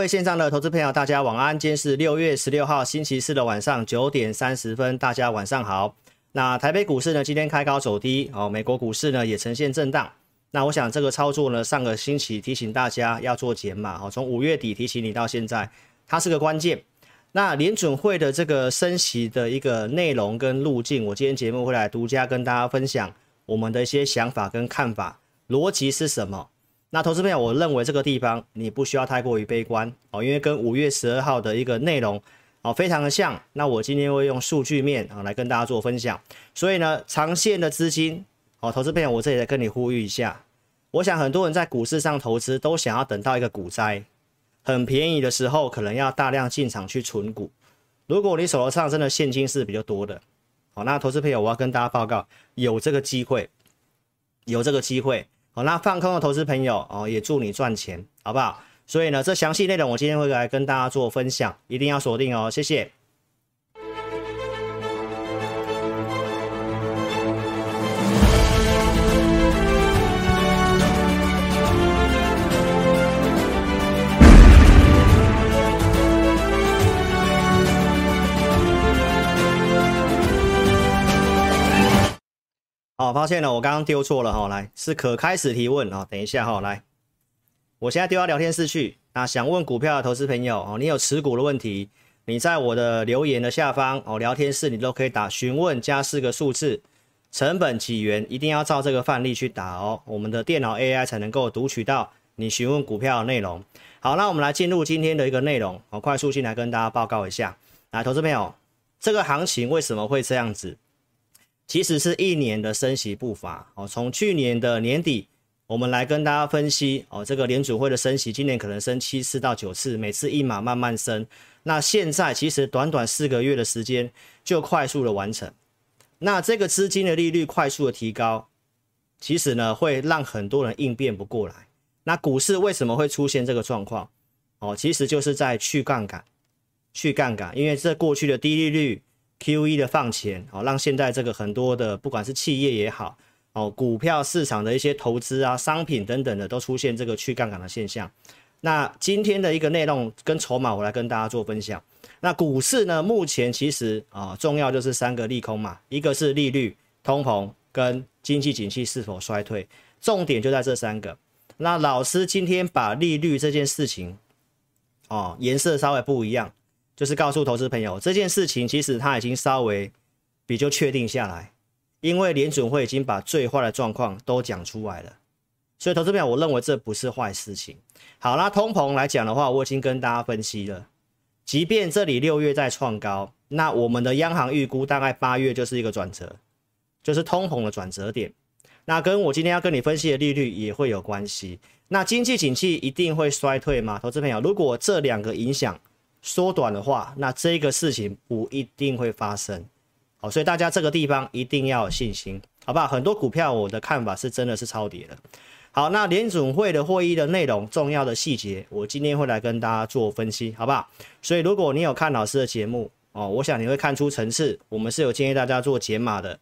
各位线上的投资朋友，大家晚安。今天是六月十六号星期四的晚上九点三十分，大家晚上好。那台北股市呢，今天开高走低哦，美国股市呢也呈现震荡。那我想这个操作呢，上个星期提醒大家要做减码哦，从五月底提醒你到现在，它是个关键。那联准会的这个升息的一个内容跟路径，我今天节目会来独家跟大家分享我们的一些想法跟看法，逻辑是什么？那投资朋友，我认为这个地方你不需要太过于悲观哦，因为跟五月十二号的一个内容哦非常的像。那我今天会用数据面啊来跟大家做分享。所以呢，长线的资金哦，投资朋友，我这里来跟你呼吁一下。我想很多人在股市上投资都想要等到一个股灾很便宜的时候，可能要大量进场去存股。如果你手头上真的现金是比较多的，好，那投资朋友，我要跟大家报告，有这个机会，有这个机会。好，那放空的投资朋友哦，也祝你赚钱，好不好？所以呢，这详细内容我今天会来跟大家做分享，一定要锁定哦，谢谢。好，发现了，我刚刚丢错了哈，来是可开始提问啊，等一下哈，来，我现在丢到聊天室去。那想问股票的投资朋友哦，你有持股的问题，你在我的留言的下方哦，聊天室你都可以打询问加四个数字，成本几元，一定要照这个范例去打哦，我们的电脑 AI 才能够读取到你询问股票的内容。好，那我们来进入今天的一个内容，我快速进来跟大家报告一下。来，投资朋友，这个行情为什么会这样子？其实是一年的升息步伐哦，从去年的年底，我们来跟大家分析哦，这个联储会的升息，今年可能升七次到九次，每次一码慢慢升。那现在其实短短四个月的时间就快速的完成，那这个资金的利率快速的提高，其实呢会让很多人应变不过来。那股市为什么会出现这个状况？哦，其实就是在去杠杆，去杠杆，因为这过去的低利率。QE 的放钱，哦，让现在这个很多的不管是企业也好，哦，股票市场的一些投资啊、商品等等的，都出现这个去杠杆的现象。那今天的一个内容跟筹码，我来跟大家做分享。那股市呢，目前其实啊，重要就是三个利空嘛，一个是利率、通膨跟经济景气是否衰退，重点就在这三个。那老师今天把利率这件事情，哦，颜色稍微不一样。就是告诉投资朋友，这件事情其实它已经稍微比较确定下来，因为联准会已经把最坏的状况都讲出来了，所以投资朋友，我认为这不是坏事情。好，那通膨来讲的话，我已经跟大家分析了，即便这里六月在创高，那我们的央行预估大概八月就是一个转折，就是通膨的转折点，那跟我今天要跟你分析的利率也会有关系。那经济景气一定会衰退吗？投资朋友，如果这两个影响缩短的话，那这个事情不一定会发生，好，所以大家这个地方一定要有信心，好不好？很多股票我的看法是真的是超跌的。好，那联准会的会议的内容、重要的细节，我今天会来跟大家做分析，好不好？所以如果你有看老师的节目哦，我想你会看出层次，我们是有建议大家做减码的。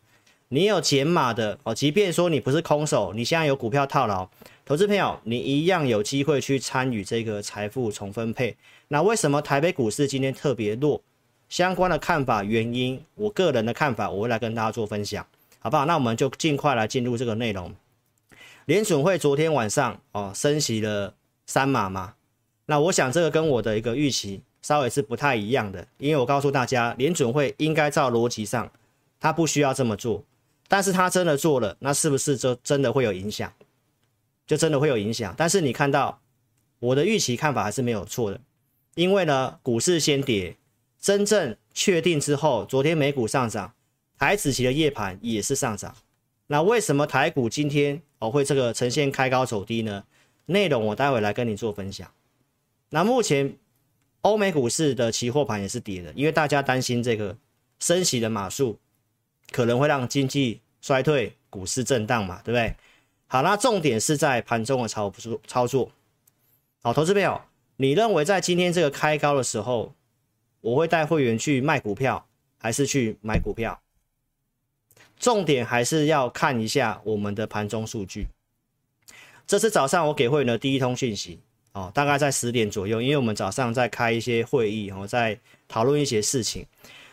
你有减码的哦，即便说你不是空手，你现在有股票套牢，投资朋友，你一样有机会去参与这个财富重分配。那为什么台北股市今天特别弱？相关的看法、原因，我个人的看法，我会来跟大家做分享，好不好？那我们就尽快来进入这个内容。联准会昨天晚上哦升息了三码嘛，那我想这个跟我的一个预期稍微是不太一样的，因为我告诉大家，联准会应该照逻辑上，他不需要这么做，但是他真的做了，那是不是就真的会有影响？就真的会有影响？但是你看到我的预期看法还是没有错的。因为呢，股市先跌，真正确定之后，昨天美股上涨，台指期的夜盘也是上涨。那为什么台股今天哦会这个呈现开高走低呢？内容我待会来跟你做分享。那目前欧美股市的期货盘也是跌的，因为大家担心这个升息的码数可能会让经济衰退，股市震荡嘛，对不对？好，那重点是在盘中的操作操作。好，投资朋友。你认为在今天这个开高的时候，我会带会员去卖股票，还是去买股票？重点还是要看一下我们的盘中数据。这是早上我给会员的第一通讯息，哦，大概在十点左右，因为我们早上在开一些会议，哦，在讨论一些事情，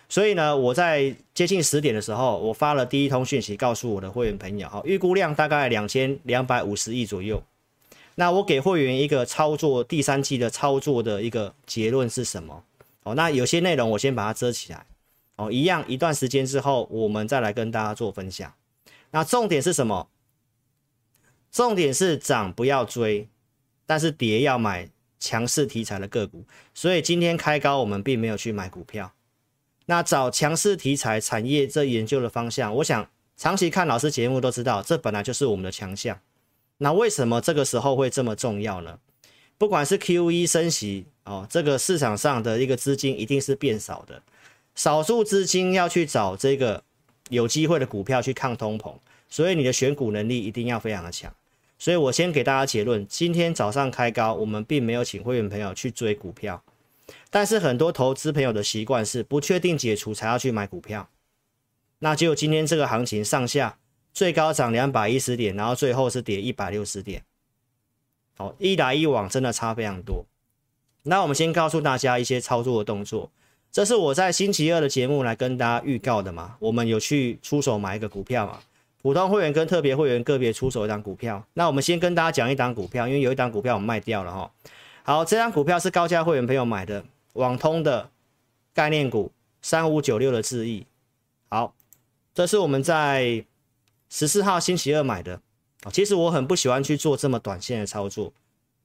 所以呢，我在接近十点的时候，我发了第一通讯息，告诉我的会员朋友，哈，预估量大概两千两百五十亿左右。那我给会员一个操作第三季的操作的一个结论是什么？哦，那有些内容我先把它遮起来，哦，一样一段时间之后，我们再来跟大家做分享。那重点是什么？重点是涨不要追，但是跌要买强势题材的个股。所以今天开高，我们并没有去买股票。那找强势题材产业这研究的方向，我想长期看老师节目都知道，这本来就是我们的强项。那为什么这个时候会这么重要呢？不管是 QE 升息哦，这个市场上的一个资金一定是变少的，少数资金要去找这个有机会的股票去抗通膨，所以你的选股能力一定要非常的强。所以我先给大家结论，今天早上开高，我们并没有请会员朋友去追股票，但是很多投资朋友的习惯是不确定解除才要去买股票，那就今天这个行情上下。最高涨两百一十点，然后最后是跌一百六十点，好，一来一往真的差非常多。那我们先告诉大家一些操作的动作，这是我在星期二的节目来跟大家预告的嘛。我们有去出手买一个股票嘛，普通会员跟特别会员个别出手一档股票。那我们先跟大家讲一档股票，因为有一档股票我们卖掉了哈。好，这档股票是高价会员朋友买的，网通的概念股三五九六的智易。好，这是我们在。十四号星期二买的，其实我很不喜欢去做这么短线的操作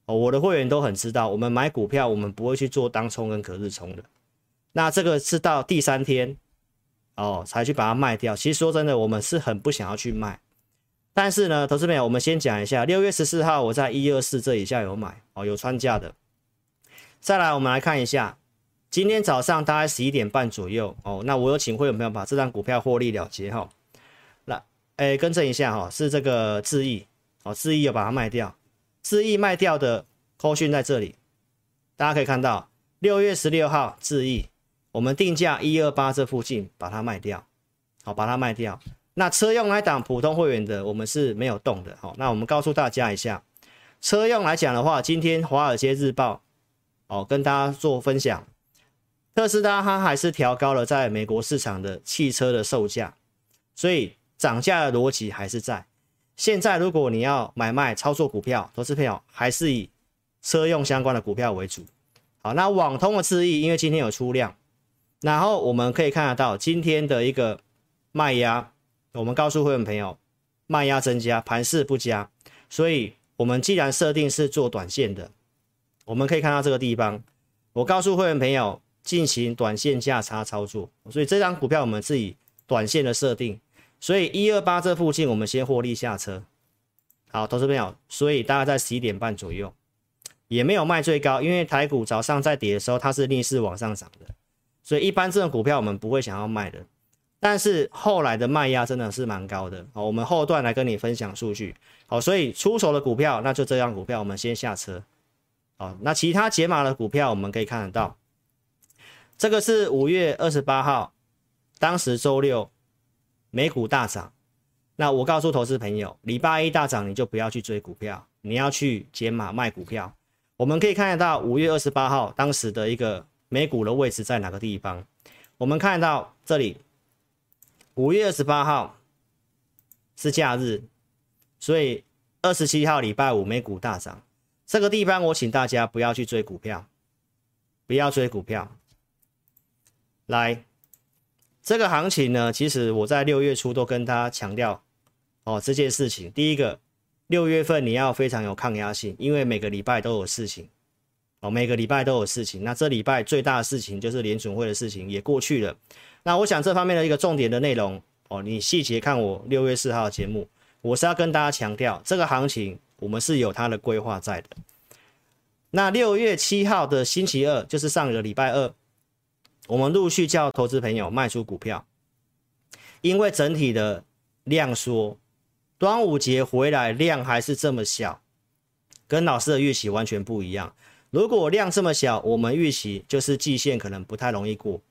哦。我的会员都很知道，我们买股票我们不会去做当冲跟隔日冲的。那这个是到第三天哦才去把它卖掉。其实说真的，我们是很不想要去卖。但是呢，投资朋友，我们先讲一下，六月十四号我在一二四这以下有买哦，有穿价的。再来，我们来看一下，今天早上大概十一点半左右哦，那我有请会员朋友把这张股票获利了结哈。哎，更正一下哈，是这个智毅哦，智毅有把它卖掉，智毅卖掉的扣讯在这里，大家可以看到，六月十六号智毅，我们定价一二八这附近把它卖掉，好，把它卖掉。那车用来挡普通会员的，我们是没有动的，好，那我们告诉大家一下，车用来讲的话，今天华尔街日报哦跟大家做分享，特斯拉它还是调高了在美国市场的汽车的售价，所以。涨价的逻辑还是在。现在如果你要买卖操作股票，投资票还是以车用相关的股票为主。好，那网通的智易，因为今天有出量，然后我们可以看得到今天的一个卖压，我们告诉会员朋友，卖压增加，盘势不佳，所以我们既然设定是做短线的，我们可以看到这个地方，我告诉会员朋友进行短线价差操作，所以这张股票我们是以短线的设定。所以一二八这附近，我们先获利下车。好，投资朋友，所以大概在十一点半左右，也没有卖最高，因为台股早上在跌的时候，它是逆势往上涨的，所以一般这种股票我们不会想要卖的。但是后来的卖压真的是蛮高的。好，我们后段来跟你分享数据。好，所以出手的股票，那就这样股票，我们先下车。好，那其他解码的股票，我们可以看得到，这个是五月二十八号，当时周六。美股大涨，那我告诉投资朋友，礼拜一大涨你就不要去追股票，你要去减码卖股票。我们可以看得到五月二十八号当时的一个美股的位置在哪个地方？我们看到这里，五月二十八号是假日，所以二十七号礼拜五美股大涨，这个地方我请大家不要去追股票，不要追股票，来。这个行情呢，其实我在六月初都跟大家强调哦，这件事情。第一个，六月份你要非常有抗压性，因为每个礼拜都有事情哦，每个礼拜都有事情。那这礼拜最大的事情就是联准会的事情也过去了。那我想这方面的一个重点的内容哦，你细节看我六月四号的节目，我是要跟大家强调，这个行情我们是有它的规划在的。那六月七号的星期二，就是上个礼拜二。我们陆续叫投资朋友卖出股票，因为整体的量缩，端午节回来量还是这么小，跟老师的预期完全不一样。如果量这么小，我们预期就是季线可能不太容易过，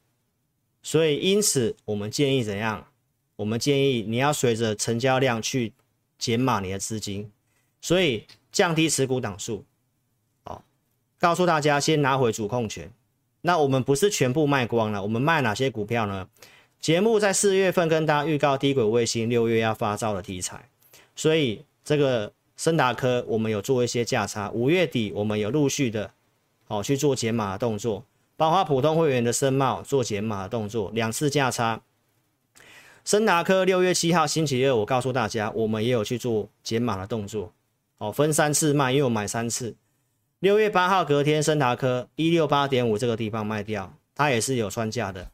所以因此我们建议怎样？我们建议你要随着成交量去减码你的资金，所以降低持股档数。告诉大家先拿回主控权。那我们不是全部卖光了，我们卖哪些股票呢？节目在四月份跟大家预告低轨卫星六月要发照的题材，所以这个升达科我们有做一些价差，五月底我们有陆续的哦去做减码的动作，包括普通会员的申茂做减码的动作，两次价差。升达科六月七号星期二，我告诉大家，我们也有去做减码的动作，哦，分三次卖，因为我买三次。六月八号隔天，升达科一六八点五这个地方卖掉，它也是有穿价的。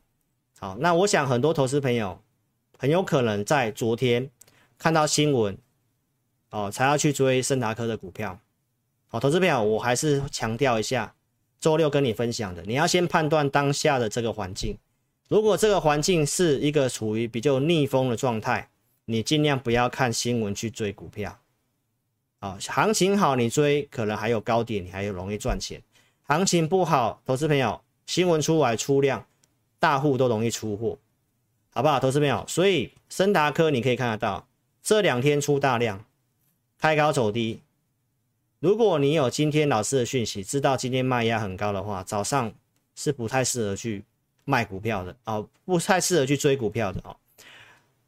好，那我想很多投资朋友很有可能在昨天看到新闻，哦，才要去追升达科的股票。好，投资朋友，我还是强调一下，周六跟你分享的，你要先判断当下的这个环境。如果这个环境是一个处于比较逆风的状态，你尽量不要看新闻去追股票。行情好你追可能还有高点，你还有容易赚钱。行情不好，投资朋友，新闻出来出量，大户都容易出货，好不好？投资朋友，所以升达科你可以看得到，这两天出大量，开高走低。如果你有今天老师的讯息，知道今天卖压很高的话，早上是不太适合去卖股票的哦，不太适合去追股票的哦。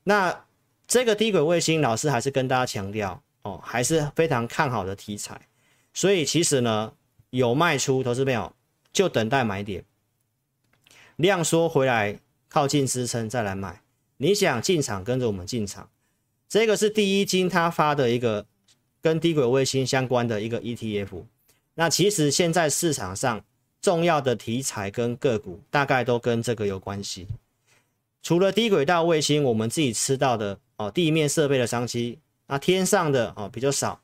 那这个低轨卫星，老师还是跟大家强调。哦，还是非常看好的题材，所以其实呢，有卖出，投资朋友就等待买点，量缩回来靠近支撑再来买。你想进场，跟着我们进场。这个是第一金他发的一个跟低轨卫星相关的一个 ETF。那其实现在市场上重要的题材跟个股大概都跟这个有关系。除了低轨道卫星，我们自己吃到的哦，地面设备的商机。那天上的哦比较少，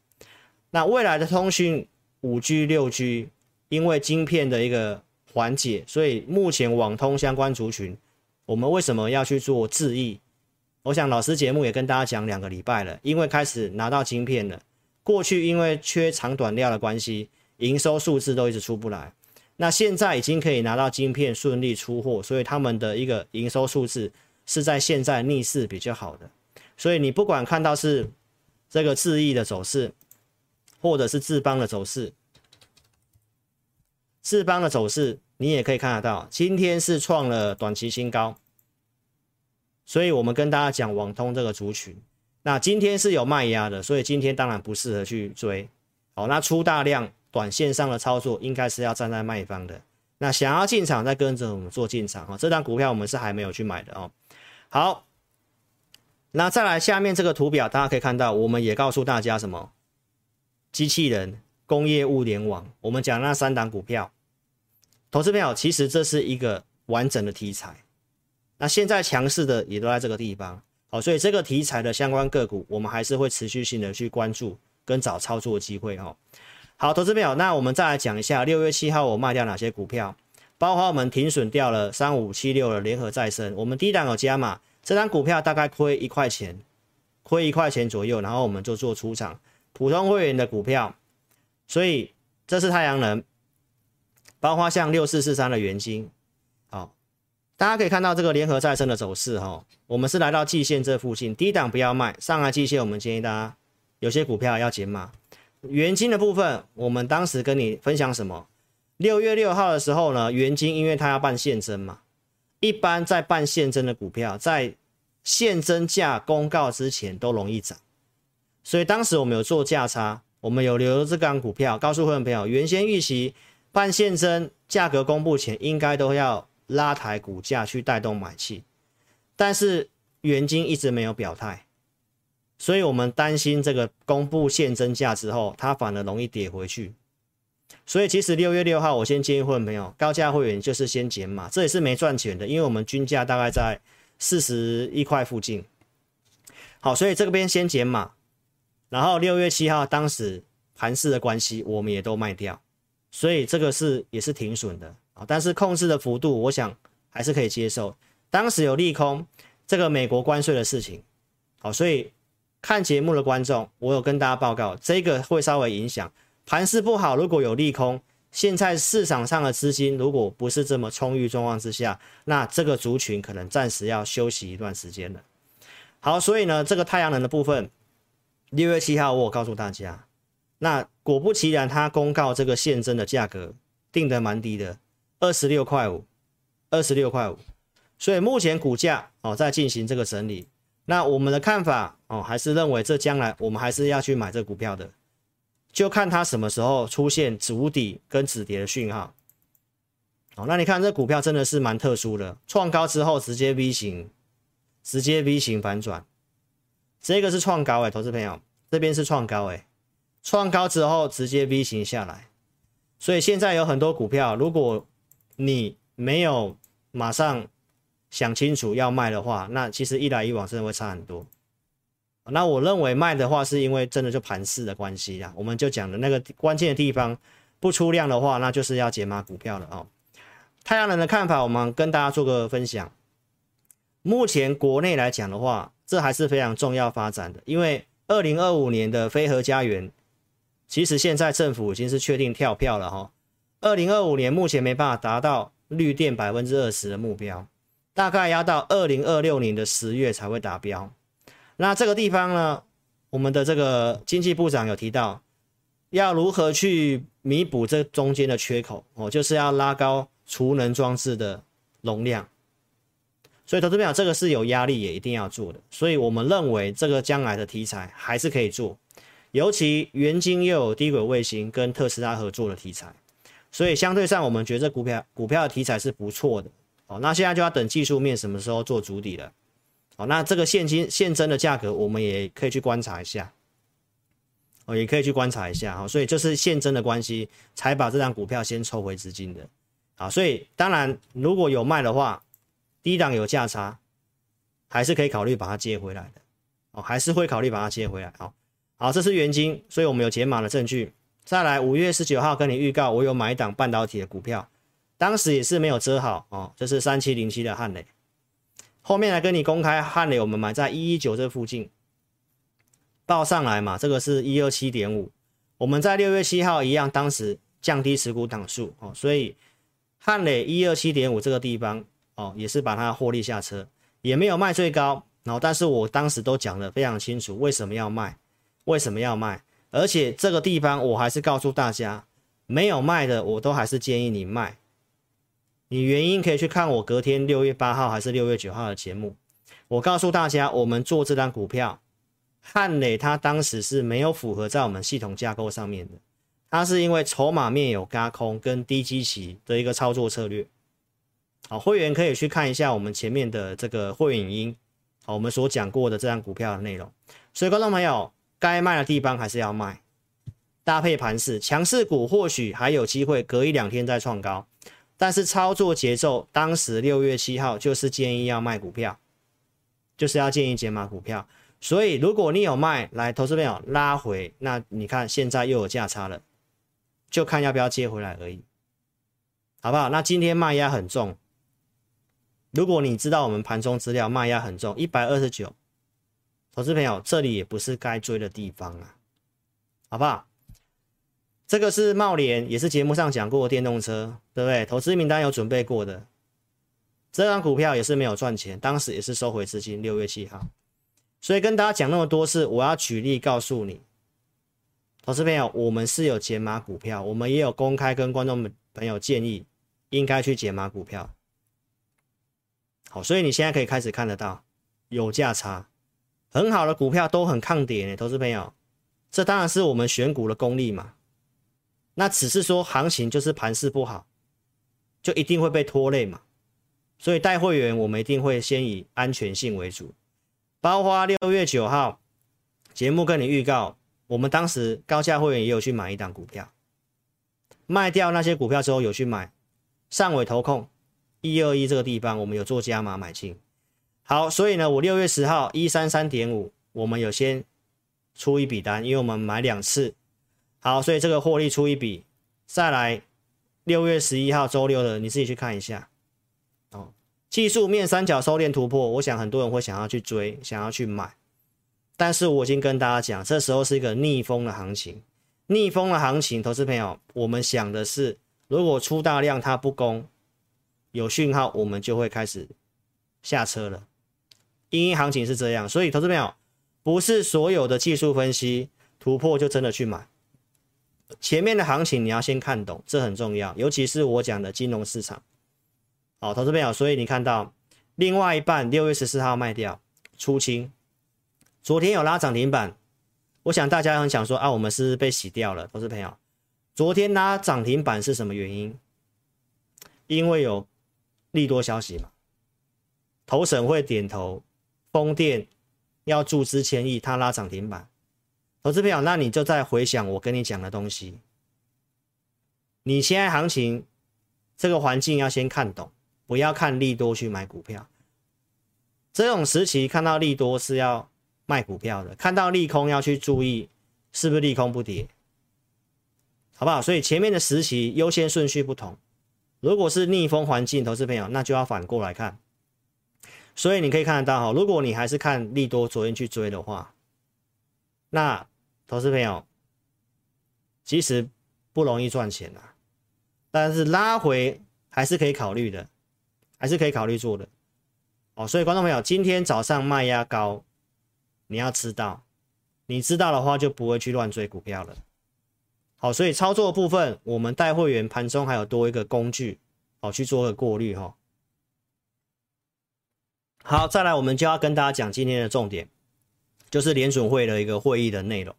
那未来的通讯五 G 六 G，因为晶片的一个缓解，所以目前网通相关族群，我们为什么要去做智易？我想老师节目也跟大家讲两个礼拜了，因为开始拿到晶片了，过去因为缺长短料的关系，营收数字都一直出不来，那现在已经可以拿到晶片顺利出货，所以他们的一个营收数字是在现在逆势比较好的，所以你不管看到是。这个智易的走势，或者是智邦的走势，智邦的走势，你也可以看得到，今天是创了短期新高。所以我们跟大家讲网通这个族群，那今天是有卖压的，所以今天当然不适合去追。好，那出大量短线上的操作，应该是要站在卖方的。那想要进场，再跟着我们做进场哈。这张股票我们是还没有去买的哦。好。那再来下面这个图表，大家可以看到，我们也告诉大家什么？机器人、工业物联网，我们讲那三档股票，投资朋友，其实这是一个完整的题材。那现在强势的也都在这个地方，好，所以这个题材的相关个股，我们还是会持续性的去关注跟找操作机会哦。好，投资朋友，那我们再来讲一下六月七号我卖掉哪些股票，包括我们停损掉了三五七六的联合再生，我们低档有加码。这张股票大概亏一块钱，亏一块钱左右，然后我们就做出场。普通会员的股票，所以这是太阳能，包括像六四四三的元金，好，大家可以看到这个联合再生的走势哈，我们是来到季线这附近，低档不要卖，上来季线我们建议大家有些股票要减码。元金的部分，我们当时跟你分享什么？六月六号的时候呢，元金因为它要办现增嘛。一般在办现增的股票，在现增价公告之前都容易涨，所以当时我们有做价差，我们有留这档股票，告诉会员朋友，原先预期办现增价格公布前，应该都要拉抬股价去带动买气，但是元晶一直没有表态，所以我们担心这个公布现增价之后，它反而容易跌回去。所以其实六月六号，我先建议会员朋友，高价会员就是先减码，这也是没赚钱的，因为我们均价大概在四十一块附近。好，所以这边先减码，然后六月七号当时盘势的关系，我们也都卖掉，所以这个是也是停损的啊，但是控制的幅度，我想还是可以接受。当时有利空，这个美国关税的事情，好，所以看节目的观众，我有跟大家报告，这个会稍微影响。盘势不好，如果有利空，现在市场上的资金如果不是这么充裕状况之下，那这个族群可能暂时要休息一段时间了。好，所以呢，这个太阳能的部分，六月七号我告诉大家，那果不其然，它公告这个现增的价格定得蛮低的，二十六块五，二十六块五。所以目前股价哦在进行这个整理。那我们的看法哦，还是认为这将来我们还是要去买这股票的，就看它什么时候出现筑底跟止跌的讯号。哦，那你看这股票真的是蛮特殊的，创高之后直接 V 型，直接 V 型反转，这个是创高哎，投资朋友，这边是创高哎，创高之后直接 V 型下来，所以现在有很多股票，如果你没有马上想清楚要卖的话，那其实一来一往真的会差很多。那我认为卖的话，是因为真的就盘势的关系啦，我们就讲的那个关键的地方不出量的话，那就是要解码股票了哦。太阳能的看法，我们跟大家做个分享。目前国内来讲的话，这还是非常重要发展的，因为二零二五年的飞核家园，其实现在政府已经是确定跳票了哈。二零二五年目前没办法达到绿电百分之二十的目标，大概要到二零二六年的十月才会达标。那这个地方呢，我们的这个经济部长有提到，要如何去弥补这中间的缺口哦，就是要拉高。储能装置的容量，所以投资朋友这个是有压力，也一定要做的。所以我们认为这个将来的题材还是可以做，尤其元晶又有低轨卫星跟特斯拉合作的题材，所以相对上我们觉得股票股票的题材是不错的。哦，那现在就要等技术面什么时候做筑底了。那这个现金现增的价格我们也可以去观察一下，哦，也可以去观察一下。哈，所以就是现增的关系，才把这张股票先抽回资金的。啊，所以当然，如果有卖的话，低档有价差，还是可以考虑把它接回来的。哦，还是会考虑把它接回来。好，好，这是原金，所以我们有解码的证据。再来，五月十九号跟你预告，我有买一档半导体的股票，当时也是没有遮好哦，这是三七零七的汉磊。后面来跟你公开汉磊，我们买在一一九这附近，报上来嘛，这个是一二七点五，我们在六月七号一样，当时降低持股档数哦，所以。汉磊一二七点五这个地方哦，也是把它获利下车，也没有卖最高，然后但是我当时都讲的非常清楚，为什么要卖，为什么要卖，而且这个地方我还是告诉大家，没有卖的我都还是建议你卖，你原因可以去看我隔天六月八号还是六月九号的节目，我告诉大家，我们做这张股票，汉磊他当时是没有符合在我们系统架构上面的。他是因为筹码面有轧空跟低基期的一个操作策略，好，会员可以去看一下我们前面的这个会员音，好，我们所讲过的这张股票的内容。所以，观众朋友，该卖的地方还是要卖，搭配盘势，强势股或许还有机会隔一两天再创高，但是操作节奏，当时六月七号就是建议要卖股票，就是要建议减码股票。所以，如果你有卖，来，投资朋友拉回，那你看现在又有价差了。就看要不要接回来而已，好不好？那今天卖压很重，如果你知道我们盘中资料，卖压很重，一百二十九，投资朋友，这里也不是该追的地方啊，好不好？这个是茂联，也是节目上讲过的电动车，对不对？投资名单有准备过的，这张股票也是没有赚钱，当时也是收回资金，六月七号，所以跟大家讲那么多次我要举例告诉你。投资朋友，我们是有解码股票，我们也有公开跟观众朋友建议，应该去解码股票。好，所以你现在可以开始看得到有价差，很好的股票都很抗跌呢。投资朋友，这当然是我们选股的功力嘛。那只是说行情就是盘势不好，就一定会被拖累嘛。所以带会员，我们一定会先以安全性为主。包括六月九号节目跟你预告。我们当时高价会员也有去买一档股票，卖掉那些股票之后有去买上尾投控一二一这个地方，我们有做加码买进。好，所以呢，我六月十号一三三点五，我们有先出一笔单，因为我们买两次。好，所以这个获利出一笔，再来六月十一号周六的，你自己去看一下。哦，技术面三角收敛突破，我想很多人会想要去追，想要去买。但是我已经跟大家讲，这时候是一个逆风的行情，逆风的行情，投资朋友，我们想的是，如果出大量它不攻，有讯号，我们就会开始下车了。因为行情是这样，所以投资朋友不是所有的技术分析突破就真的去买，前面的行情你要先看懂，这很重要，尤其是我讲的金融市场。好，投资朋友，所以你看到另外一半六月十四号卖掉出清，昨天有拉涨停板，我想大家很想说啊，我们是不是被洗掉了？投资朋友，昨天拉涨停板是什么原因？因为有利多消息嘛，投审会点头，风电要注资千亿，他拉涨停板。投资朋友，那你就再回想我跟你讲的东西。你现在行情这个环境要先看懂，不要看利多去买股票。这种时期看到利多是要卖股票的，看到利空要去注意是不是利空不跌，好不好？所以前面的时期优先顺序不同。如果是逆风环境，投资朋友，那就要反过来看。所以你可以看得到哈，如果你还是看利多，昨天去追的话，那。投资朋友，其实不容易赚钱啊，但是拉回还是可以考虑的，还是可以考虑做的哦。所以观众朋友，今天早上卖压高，你要知道，你知道的话就不会去乱追股票了。好，所以操作部分，我们带会员盘中还有多一个工具，好去做个过滤哈。好，再来我们就要跟大家讲今天的重点，就是联准会的一个会议的内容。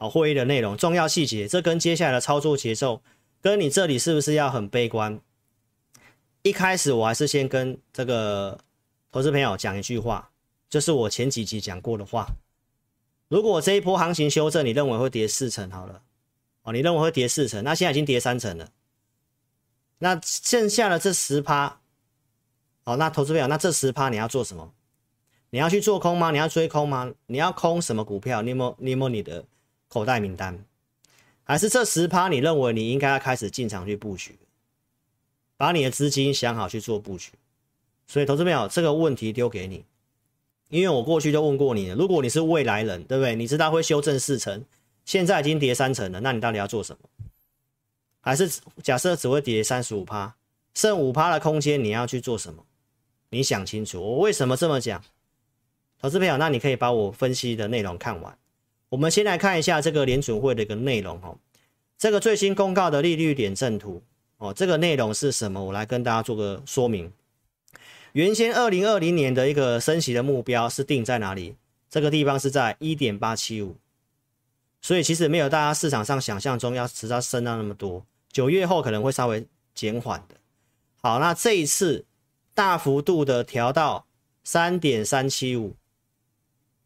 好，会议的内容、重要细节，这跟接下来的操作节奏，跟你这里是不是要很悲观？一开始我还是先跟这个投资朋友讲一句话，就是我前几集讲过的话。如果这一波行情修正，你认为会跌四成好了，哦，你认为会跌四成，那现在已经跌三成了，那剩下的这十趴，好，那投资朋友，那这十趴你要做什么？你要去做空吗？你要追空吗？你要空什么股票？你有没有？你有没有你的？口袋名单，还是这十趴？你认为你应该要开始进场去布局，把你的资金想好去做布局。所以，投资朋友，这个问题丢给你，因为我过去就问过你了。如果你是未来人，对不对？你知道会修正四成，现在已经跌三成了，那你到底要做什么？还是假设只会跌三十五趴，剩五趴的空间，你要去做什么？你想清楚。我为什么这么讲？投资朋友，那你可以把我分析的内容看完。我们先来看一下这个联准会的一个内容哦，这个最新公告的利率点阵图哦，这个内容是什么？我来跟大家做个说明。原先二零二零年的一个升息的目标是定在哪里？这个地方是在一点八七五，所以其实没有大家市场上想象中要持续升到那么多，九月后可能会稍微减缓的。好，那这一次大幅度的调到三点三七五。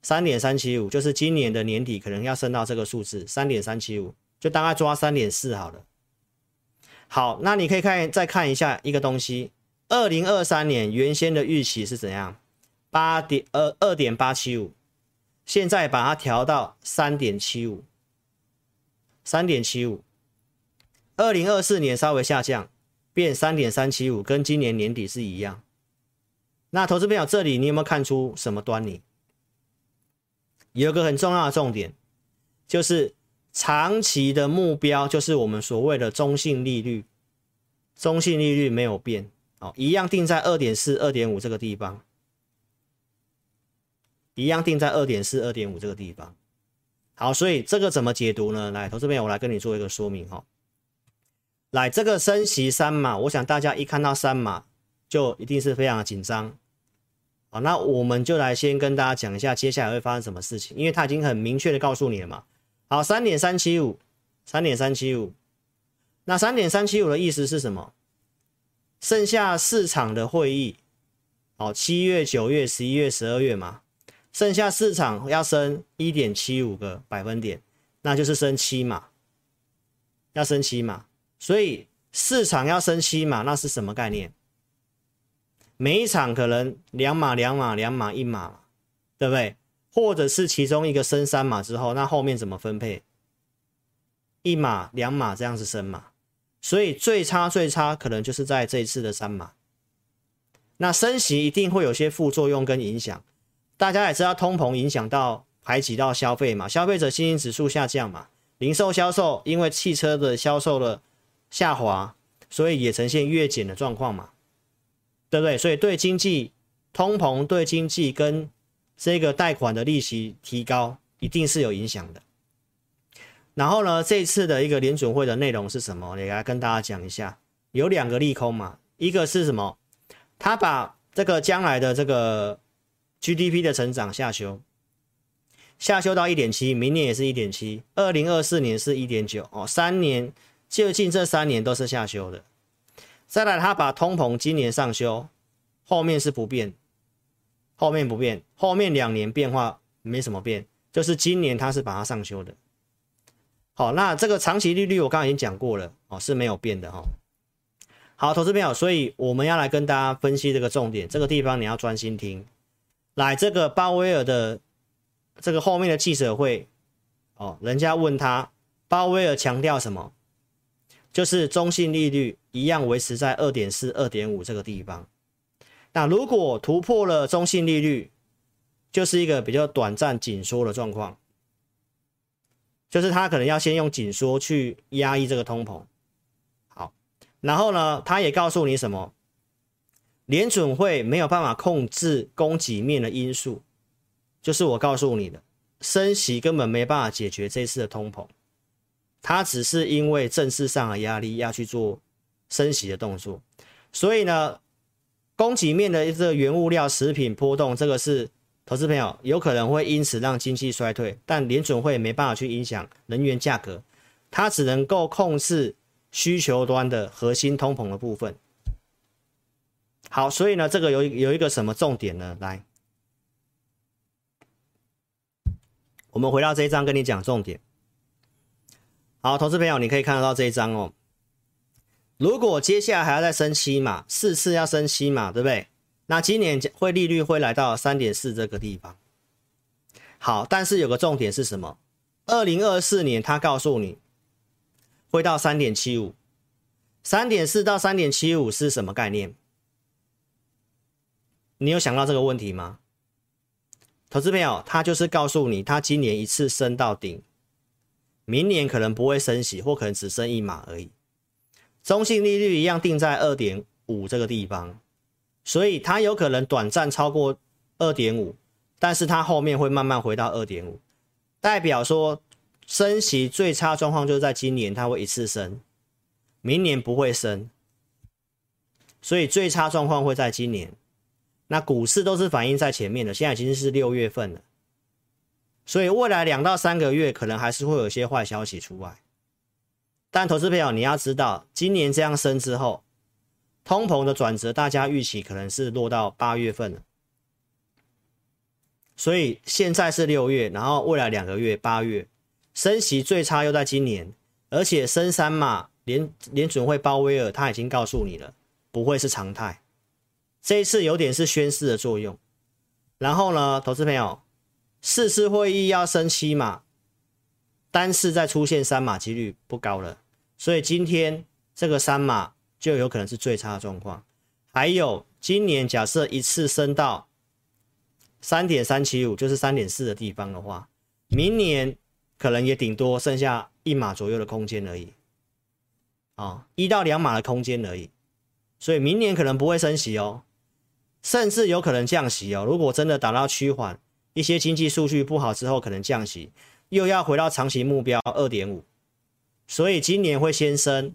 三点三七五就是今年的年底可能要升到这个数字，三点三七五就大概抓三点四好了。好，那你可以看再看一下一个东西，二零二三年原先的预期是怎样？八点二二点八七五，现在把它调到三点七五，三点七五。二零二四年稍微下降，变三点三七五，跟今年年底是一样。那投资朋友这里你有没有看出什么端倪？有个很重要的重点，就是长期的目标，就是我们所谓的中性利率，中性利率没有变，哦，一样定在二点四、二点五这个地方，一样定在二点四、二点五这个地方。好，所以这个怎么解读呢？来，投资朋友，我来跟你做一个说明哈。来，这个升息三码，我想大家一看到三码，就一定是非常的紧张。好，那我们就来先跟大家讲一下接下来会发生什么事情，因为他已经很明确的告诉你了嘛。好，三点三七五，三点三七五，那三点三七五的意思是什么？剩下四场的会议，好，七月、九月、十一月、十二月嘛，剩下四场要升一点七五个百分点，那就是升七嘛，要升七嘛，所以市场要升七嘛，那是什么概念？每一场可能两码两码两码一码，对不对？或者是其中一个升三码之后，那后面怎么分配？一码两码这样子升嘛，所以最差最差可能就是在这一次的三码。那升息一定会有些副作用跟影响，大家也知道通膨影响到排挤到消费嘛，消费者信心指数下降嘛，零售销售因为汽车的销售的下滑，所以也呈现月减的状况嘛。对不对？所以对经济通膨，对经济跟这个贷款的利息提高，一定是有影响的。然后呢，这次的一个联准会的内容是什么？也来跟大家讲一下。有两个利空嘛，一个是什么？他把这个将来的这个 GDP 的成长下修，下修到一点七，明年也是一点七，二零二四年是一点九哦，三年就近这三年都是下修的。再来，他把通膨今年上修，后面是不变，后面不变，后面两年变化没什么变，就是今年他是把它上修的。好，那这个长期利率我刚刚已经讲过了哦，是没有变的哈、哦。好，投资朋友，所以我们要来跟大家分析这个重点，这个地方你要专心听。来，这个鲍威尔的这个后面的记者会哦，人家问他，鲍威尔强调什么？就是中性利率一样维持在二点四、二点五这个地方。那如果突破了中性利率，就是一个比较短暂紧缩的状况。就是他可能要先用紧缩去压抑这个通膨，好，然后呢，他也告诉你什么？联准会没有办法控制供给面的因素，就是我告诉你的，升息根本没办法解决这次的通膨，它只是因为政治上的压力要去做升息的动作，所以呢，供给面的这个原物料、食品波动，这个是。投资朋友有可能会因此让经济衰退，但联准会没办法去影响能源价格，它只能够控制需求端的核心通膨的部分。好，所以呢，这个有有一个什么重点呢？来，我们回到这一章跟你讲重点。好，投资朋友，你可以看得到这一张哦。如果接下来还要再升息嘛，四次要升息嘛，对不对？那今年会利率会来到三点四这个地方，好，但是有个重点是什么？二零二四年他告诉你会到三点七五，三点四到三点七五是什么概念？你有想到这个问题吗？投资朋友，他就是告诉你，他今年一次升到顶，明年可能不会升息，或可能只升一码而已，中性利率一样定在二点五这个地方。所以它有可能短暂超过二点五，但是它后面会慢慢回到二点五，代表说升息最差状况就是在今年它会一次升，明年不会升，所以最差状况会在今年。那股市都是反映在前面的，现在已经是六月份了，所以未来两到三个月可能还是会有一些坏消息出来。但投资朋友你要知道，今年这样升之后。通膨的转折，大家预期可能是落到八月份了，所以现在是六月，然后未来两个月八月升息最差又在今年，而且升三嘛，联联准会鲍威尔他已经告诉你了，不会是常态，这一次有点是宣示的作用。然后呢，投资朋友，四次会议要升七码，单次再出现三码几率不高了，所以今天这个三码。就有可能是最差状况。还有，今年假设一次升到三点三七五，就是三点四的地方的话，明年可能也顶多剩下一码左右的空间而已。啊，一到两码的空间而已。所以明年可能不会升息哦，甚至有可能降息哦。如果真的达到趋缓，一些经济数据不好之后，可能降息，又要回到长期目标二点五。所以今年会先升。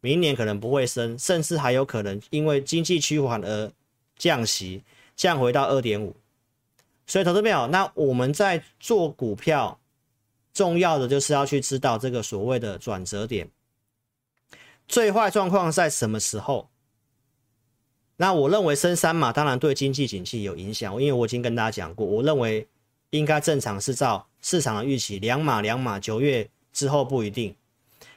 明年可能不会升，甚至还有可能因为经济趋缓而降息，降回到二点五。所以，投资朋友，那我们在做股票，重要的就是要去知道这个所谓的转折点，最坏状况在什么时候？那我认为升三码当然对经济景气有影响，因为我已经跟大家讲过，我认为应该正常是照市场的预期，两码两码，九月之后不一定。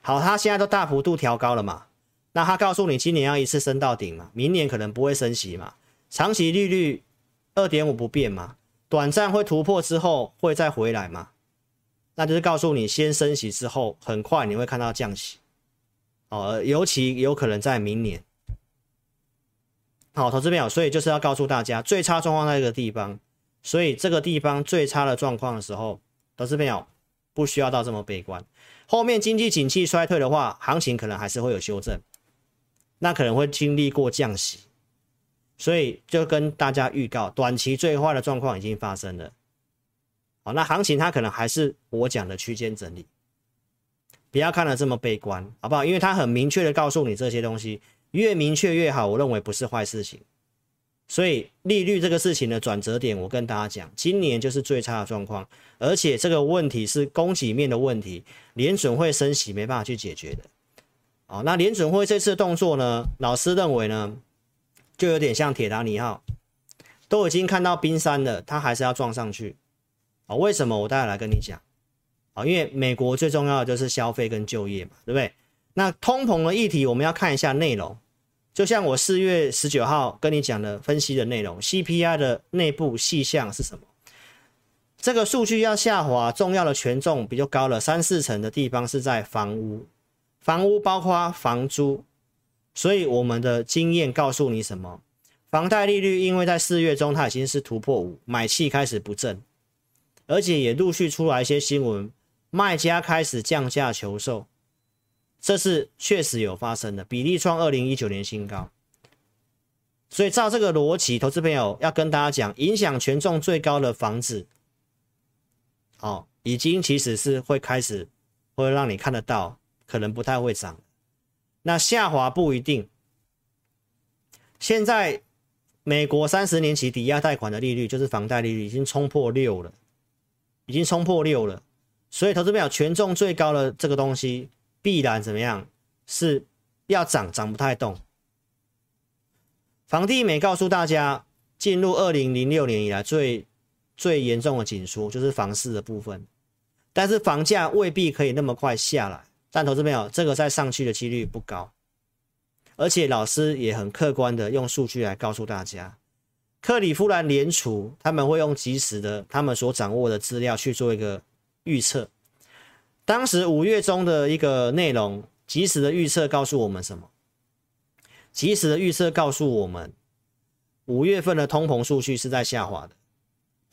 好，他现在都大幅度调高了嘛？那他告诉你，今年要一次升到顶嘛？明年可能不会升息嘛？长期利率二点五不变嘛？短暂会突破之后会再回来嘛？那就是告诉你，先升息之后，很快你会看到降息。哦，尤其有可能在明年。好，投资朋友，所以就是要告诉大家，最差状况在这个地方，所以这个地方最差的状况的时候，投资朋友不需要到这么悲观。后面经济景气衰退的话，行情可能还是会有修正，那可能会经历过降息，所以就跟大家预告，短期最坏的状况已经发生了。好，那行情它可能还是我讲的区间整理，不要看的这么悲观，好不好？因为它很明确的告诉你这些东西，越明确越好。我认为不是坏事情。所以利率这个事情的转折点，我跟大家讲，今年就是最差的状况，而且这个问题是供给面的问题，联准会升息没办法去解决的。哦，那联准会这次动作呢，老师认为呢，就有点像铁达尼号，都已经看到冰山了，它还是要撞上去。啊，为什么？我待会来跟你讲。啊，因为美国最重要的就是消费跟就业嘛，对不对？那通膨的议题，我们要看一下内容。就像我四月十九号跟你讲的分析的内容，CPI 的内部细项是什么？这个数据要下滑，重要的权重比较高了，三四成的地方是在房屋，房屋包括房租，所以我们的经验告诉你什么？房贷利率因为在四月中它已经是突破五，买气开始不振，而且也陆续出来一些新闻，卖家开始降价求售。这是确实有发生的，比例创二零一九年新高。所以照这个逻辑，投资朋友要跟大家讲，影响权重最高的房子，哦，已经其实是会开始会让你看得到，可能不太会涨。那下滑不一定。现在美国三十年期抵押贷款的利率，就是房贷利率，已经冲破六了，已经冲破六了。所以投资朋友，权重最高的这个东西。必然怎么样？是要涨，涨不太动。房地美告诉大家，进入二零零六年以来最最严重的紧缩，就是房市的部分。但是房价未必可以那么快下来。但投资朋友，这个再上去的几率不高。而且老师也很客观的用数据来告诉大家，克里夫兰联储他们会用即时的他们所掌握的资料去做一个预测。当时五月中的一个内容，即时的预测告诉我们什么？即时的预测告诉我们，五月份的通膨数据是在下滑的，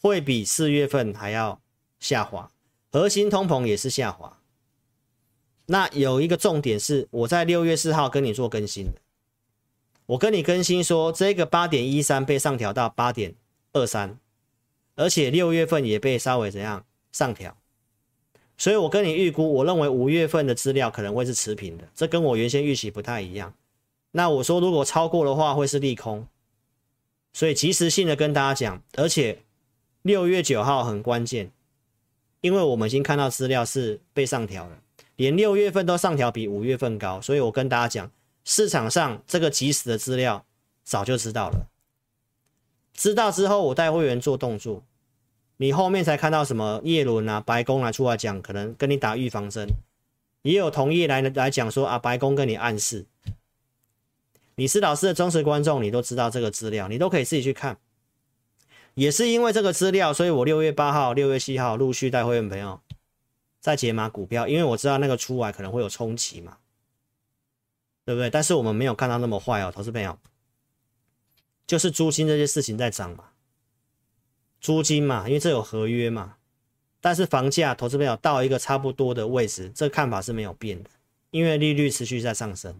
会比四月份还要下滑，核心通膨也是下滑。那有一个重点是，我在六月四号跟你做更新的，我跟你更新说，这个八点一三被上调到八点二三，而且六月份也被稍微怎样上调。所以我跟你预估，我认为五月份的资料可能会是持平的，这跟我原先预期不太一样。那我说如果超过的话，会是利空。所以及时性的跟大家讲，而且六月九号很关键，因为我们已经看到资料是被上调了，连六月份都上调比五月份高，所以我跟大家讲，市场上这个及时的资料早就知道了，知道之后我带会员做动作。你后面才看到什么叶伦啊、白宫来出来讲，可能跟你打预防针，也有同业来来讲说啊，白宫跟你暗示。你是老师的忠实观众，你都知道这个资料，你都可以自己去看。也是因为这个资料，所以我六月八号、六月七号陆续带会员朋友在解码股票，因为我知道那个出来可能会有冲击嘛，对不对？但是我们没有看到那么坏哦，投资朋友，就是租金这些事情在涨嘛。租金嘛，因为这有合约嘛，但是房价投资朋友到一个差不多的位置，这看法是没有变的，因为利率持续在上升。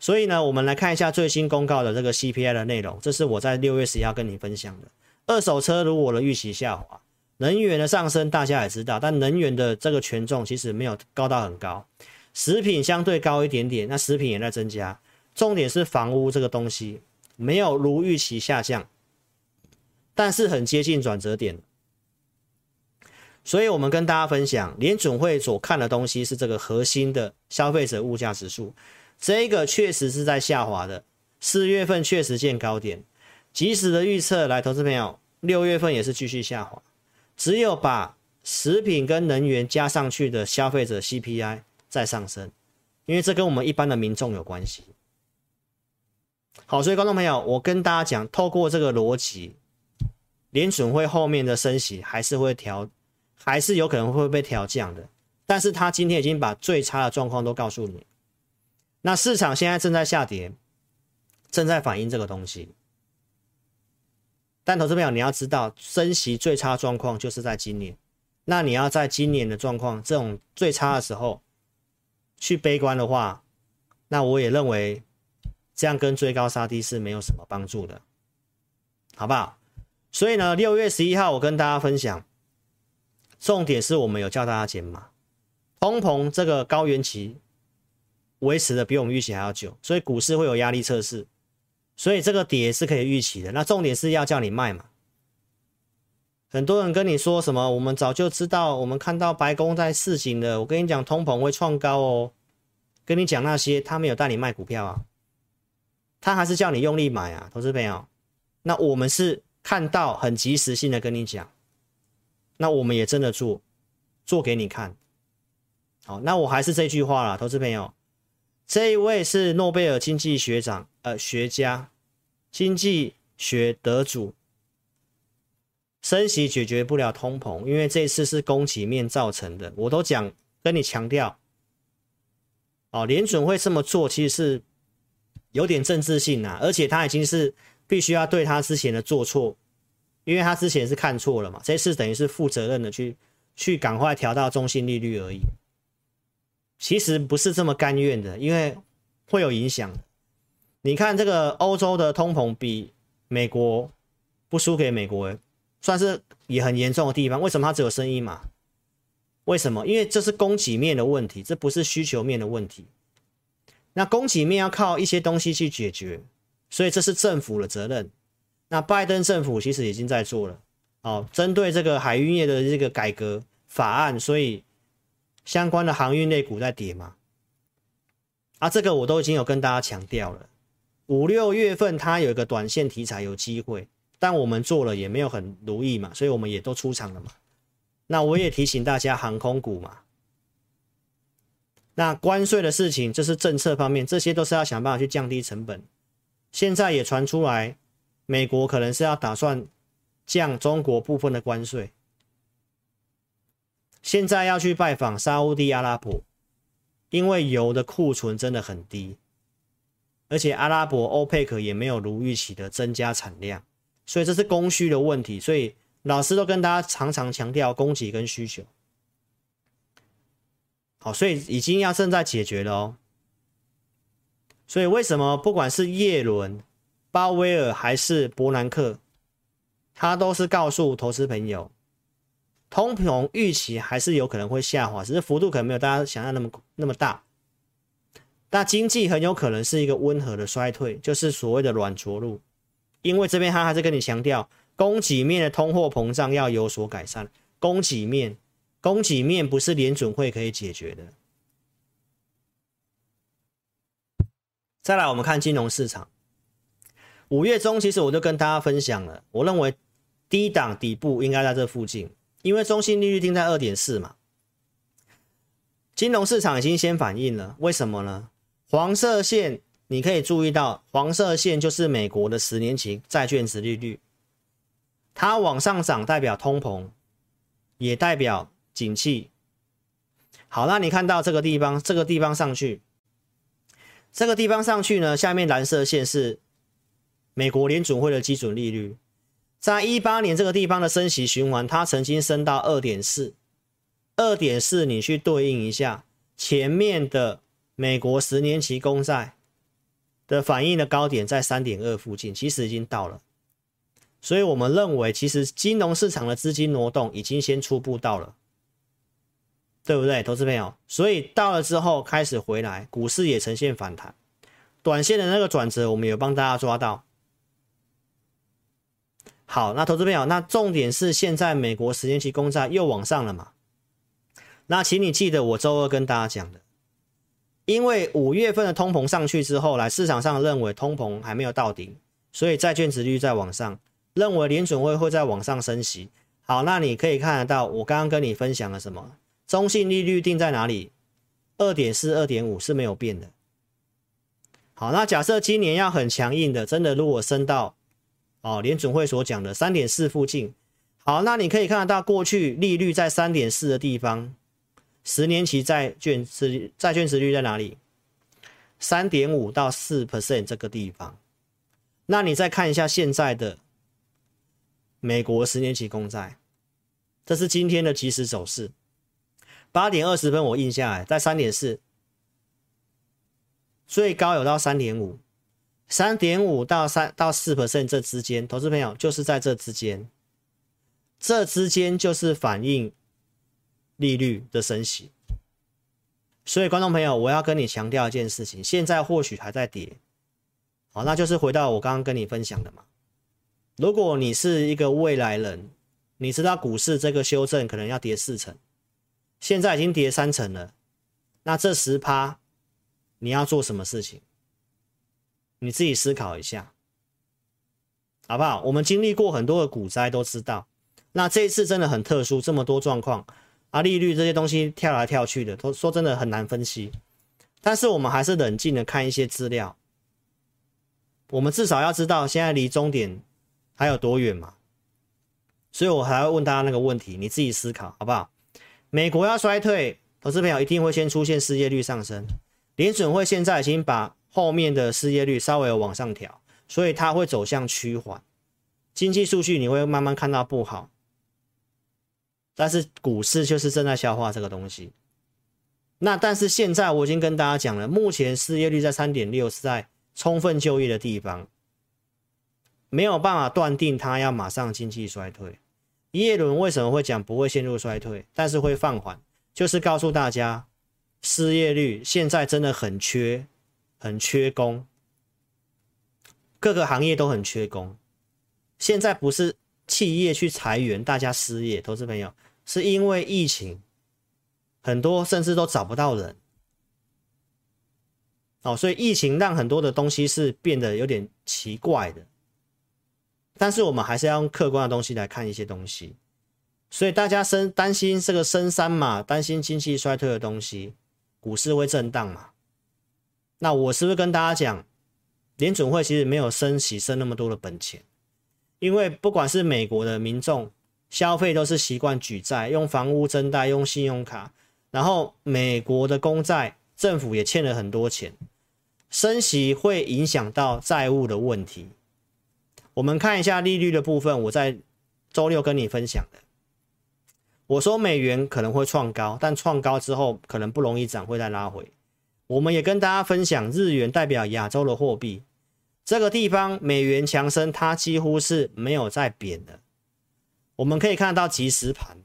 所以呢，我们来看一下最新公告的这个 CPI 的内容，这是我在六月十一号跟你分享的。二手车如我的预期下滑，能源的上升大家也知道，但能源的这个权重其实没有高到很高，食品相对高一点点，那食品也在增加，重点是房屋这个东西没有如预期下降。但是很接近转折点，所以我们跟大家分享，联准会所看的东西是这个核心的消费者物价指数，这个确实是在下滑的，四月份确实见高点，即时的预测来，投资朋友，六月份也是继续下滑，只有把食品跟能源加上去的消费者 CPI 在上升，因为这跟我们一般的民众有关系。好，所以观众朋友，我跟大家讲，透过这个逻辑。联准会后面的升息还是会调，还是有可能会被调降的。但是他今天已经把最差的状况都告诉你。那市场现在正在下跌，正在反映这个东西。但投资朋友，你要知道，升息最差状况就是在今年。那你要在今年的状况这种最差的时候去悲观的话，那我也认为这样跟追高杀低是没有什么帮助的，好不好？所以呢，六月十一号我跟大家分享，重点是我们有叫大家减码，通膨这个高原期维持的比我们预期还要久，所以股市会有压力测试，所以这个跌是可以预期的。那重点是要叫你卖嘛。很多人跟你说什么，我们早就知道，我们看到白宫在示警了。我跟你讲，通膨会创高哦。跟你讲那些，他没有带你卖股票啊，他还是叫你用力买啊，投资朋友。那我们是看到很及时性的跟你讲，那我们也真的做，做给你看。好，那我还是这句话啦，投资朋友，这一位是诺贝尔经济学长，呃，学家，经济学得主。升息解决不了通膨，因为这次是供给面造成的。我都讲跟你强调，哦，联准会这么做其实是有点政治性啊，而且他已经是必须要对他之前的做错，因为他之前是看错了嘛，这次等于是负责任的去去赶快调到中性利率而已。其实不是这么甘愿的，因为会有影响。你看这个欧洲的通膨比美国不输给美国。算是也很严重的地方，为什么它只有生意嘛？为什么？因为这是供给面的问题，这不是需求面的问题。那供给面要靠一些东西去解决，所以这是政府的责任。那拜登政府其实已经在做了，哦，针对这个海运业的这个改革法案，所以相关的航运类股在跌嘛。啊，这个我都已经有跟大家强调了，五六月份它有一个短线题材有机会。但我们做了也没有很如意嘛，所以我们也都出场了嘛。那我也提醒大家，航空股嘛，那关税的事情，这是政策方面，这些都是要想办法去降低成本。现在也传出来，美国可能是要打算降中国部分的关税。现在要去拜访沙乌地阿拉伯，因为油的库存真的很低，而且阿拉伯欧佩克也没有如预期的增加产量。所以这是供需的问题，所以老师都跟大家常常强调供给跟需求。好，所以已经要正在解决了哦。所以为什么不管是耶伦、鲍威尔还是伯南克，他都是告诉投资朋友，通膨预期还是有可能会下滑，只是幅度可能没有大家想象那么那么大。那经济很有可能是一个温和的衰退，就是所谓的软着陆。因为这边他还是跟你强调，供给面的通货膨胀要有所改善。供给面，供给面不是联准会可以解决的。再来，我们看金融市场。五月中，其实我就跟大家分享了，我认为低档底部应该在这附近，因为中心利率定在二点四嘛。金融市场已经先反应了，为什么呢？黄色线。你可以注意到，黄色线就是美国的十年期债券殖利率，它往上涨代表通膨，也代表景气。好，那你看到这个地方，这个地方上去，这个地方上去呢，下面蓝色线是美国联准会的基准利率，在一八年这个地方的升息循环，它曾经升到二点四，二点四，你去对应一下前面的美国十年期公债。的反应的高点在三点二附近，其实已经到了，所以我们认为，其实金融市场的资金挪动已经先初步到了，对不对，投资朋友？所以到了之后开始回来，股市也呈现反弹，短线的那个转折，我们有帮大家抓到。好，那投资朋友，那重点是现在美国十年期公债又往上了嘛？那请你记得我周二跟大家讲的。因为五月份的通膨上去之后，来市场上认为通膨还没有到顶，所以债券殖利率在往上，认为联准会会在往上升息。好，那你可以看得到，我刚刚跟你分享了什么？中性利率定在哪里？二点四、二点五是没有变的。好，那假设今年要很强硬的，真的如果升到哦联准会所讲的三点四附近，好，那你可以看得到过去利率在三点四的地方。十年期债券殖债券殖率在哪里？三点五到四 percent 这个地方。那你再看一下现在的美国十年期公债，这是今天的即时走势。八点二十分我印下来，在三点四，最高有到三点五，三点五到三到四 percent 这之间，投资朋友就是在这之间，这之间就是反映。利率的升息，所以观众朋友，我要跟你强调一件事情，现在或许还在跌，好，那就是回到我刚刚跟你分享的嘛。如果你是一个未来人，你知道股市这个修正可能要跌四成，现在已经跌三成了，那这十趴你要做什么事情？你自己思考一下，好不好？我们经历过很多的股灾，都知道。那这一次真的很特殊，这么多状况啊，利率这些东西跳来跳去的，都说真的很难分析。但是我们还是冷静的看一些资料，我们至少要知道现在离终点还有多远嘛。所以我还要问大家那个问题，你自己思考好不好？美国要衰退，投资朋友一定会先出现失业率上升。联准会现在已经把后面的失业率稍微往上调，所以它会走向趋缓，经济数据你会慢慢看到不好。但是股市就是正在消化这个东西。那但是现在我已经跟大家讲了，目前失业率在三点六，是在充分就业的地方，没有办法断定它要马上经济衰退。耶伦为什么会讲不会陷入衰退，但是会放缓，就是告诉大家，失业率现在真的很缺，很缺工，各个行业都很缺工。现在不是企业去裁员，大家失业，投资朋友。是因为疫情，很多甚至都找不到人，哦，所以疫情让很多的东西是变得有点奇怪的。但是我们还是要用客观的东西来看一些东西，所以大家生担心这个升三嘛，担心经济衰退的东西，股市会震荡嘛。那我是不是跟大家讲，联准会其实没有升息升那么多的本钱，因为不管是美国的民众。消费都是习惯举债，用房屋增贷，用信用卡，然后美国的公债政府也欠了很多钱，升息会影响到债务的问题。我们看一下利率的部分，我在周六跟你分享的，我说美元可能会创高，但创高之后可能不容易涨，会再拉回。我们也跟大家分享日元代表亚洲的货币，这个地方美元强升，它几乎是没有再贬的。我们可以看到即时盘，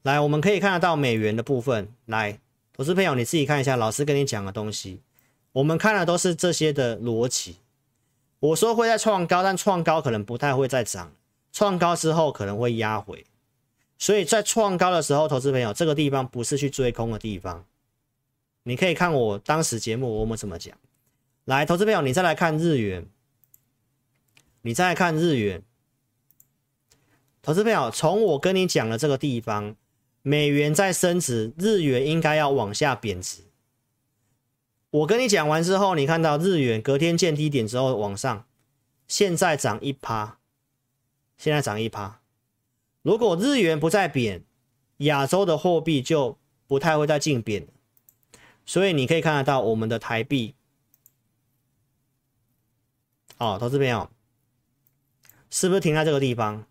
来，我们可以看得到美元的部分。来，投资朋友，你自己看一下，老师跟你讲的东西，我们看的都是这些的逻辑。我说会再创高，但创高可能不太会再涨，创高之后可能会压回。所以在创高的时候，投资朋友，这个地方不是去追空的地方。你可以看我当时节目我们怎么讲。来，投资朋友，你再来看日元。你再来看日元，投资朋友，从我跟你讲的这个地方，美元在升值，日元应该要往下贬值。我跟你讲完之后，你看到日元隔天见低点之后往上，现在涨一趴，现在涨一趴。如果日元不再贬，亚洲的货币就不太会再进贬。所以你可以看得到我们的台币，哦，投资朋友。是不是停在这个地方？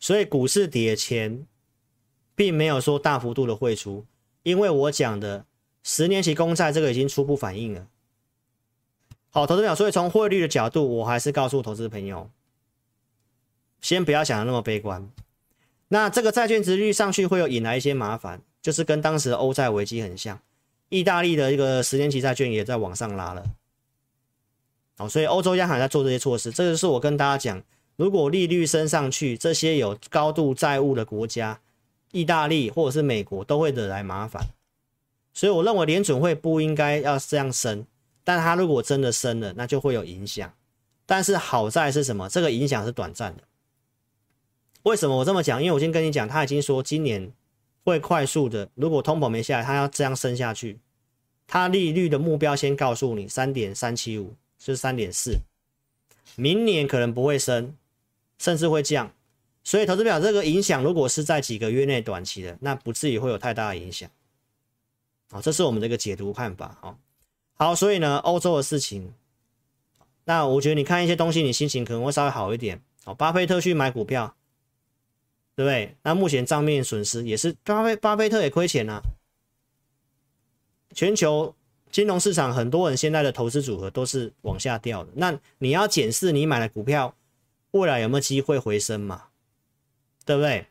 所以股市跌前，并没有说大幅度的汇出，因为我讲的十年期公债这个已经初步反应了。好，投资朋友，所以从汇率的角度，我还是告诉投资朋友，先不要想的那么悲观。那这个债券殖利率上去会有引来一些麻烦，就是跟当时的欧债危机很像，意大利的一个十年期债券也在往上拉了。好，所以欧洲央行在做这些措施，这个是我跟大家讲。如果利率升上去，这些有高度债务的国家，意大利或者是美国都会惹来麻烦。所以我认为联准会不应该要这样升，但它如果真的升了，那就会有影响。但是好在是什么？这个影响是短暂的。为什么我这么讲？因为我先跟你讲，他已经说今年会快速的，如果通膨没下来，他要这样升下去。他利率的目标先告诉你三点三七五，是三点四，明年可能不会升。甚至会降，所以投资表这个影响，如果是在几个月内短期的，那不至于会有太大的影响。啊，这是我们的一个解读看法。好，好，所以呢，欧洲的事情，那我觉得你看一些东西，你心情可能会稍微好一点。好，巴菲特去买股票，对不对？那目前账面损失也是巴菲巴菲特也亏钱啊。全球金融市场很多人现在的投资组合都是往下掉的，那你要检视你买的股票。未来有没有机会回升嘛？对不对？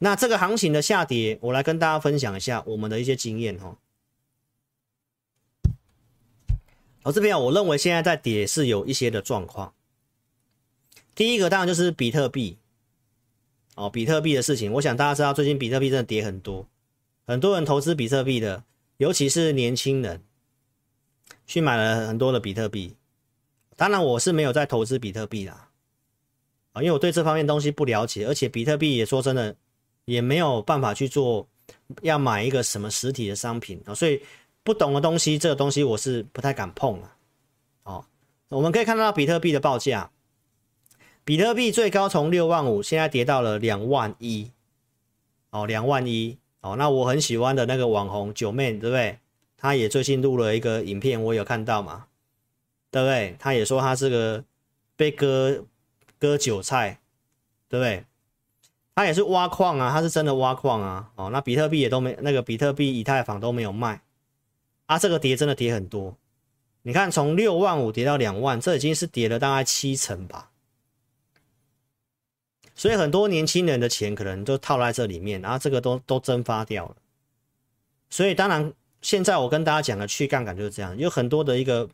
那这个行情的下跌，我来跟大家分享一下我们的一些经验哦。我这边啊，我认为现在在跌是有一些的状况。第一个当然就是比特币哦，比特币的事情，我想大家知道，最近比特币真的跌很多，很多人投资比特币的，尤其是年轻人，去买了很多的比特币。当然我是没有在投资比特币啦，啊，因为我对这方面东西不了解，而且比特币也说真的，也没有办法去做，要买一个什么实体的商品啊，所以不懂的东西，这个东西我是不太敢碰啊。哦，我们可以看到比特币的报价。比特币最高从六万五，现在跌到了两万一，哦，两万一，哦，那我很喜欢的那个网红九妹，对不对？他也最近录了一个影片，我有看到嘛，对不对？他也说他这个被割割韭菜，对不对？他也是挖矿啊，他是真的挖矿啊，哦，那比特币也都没那个比特币、以太坊都没有卖，啊，这个跌真的跌很多，你看从六万五跌到两万，这已经是跌了大概七成吧。所以很多年轻人的钱可能都套在这里面，然后这个都都蒸发掉了。所以当然，现在我跟大家讲的去杠杆就是这样，有很多的一个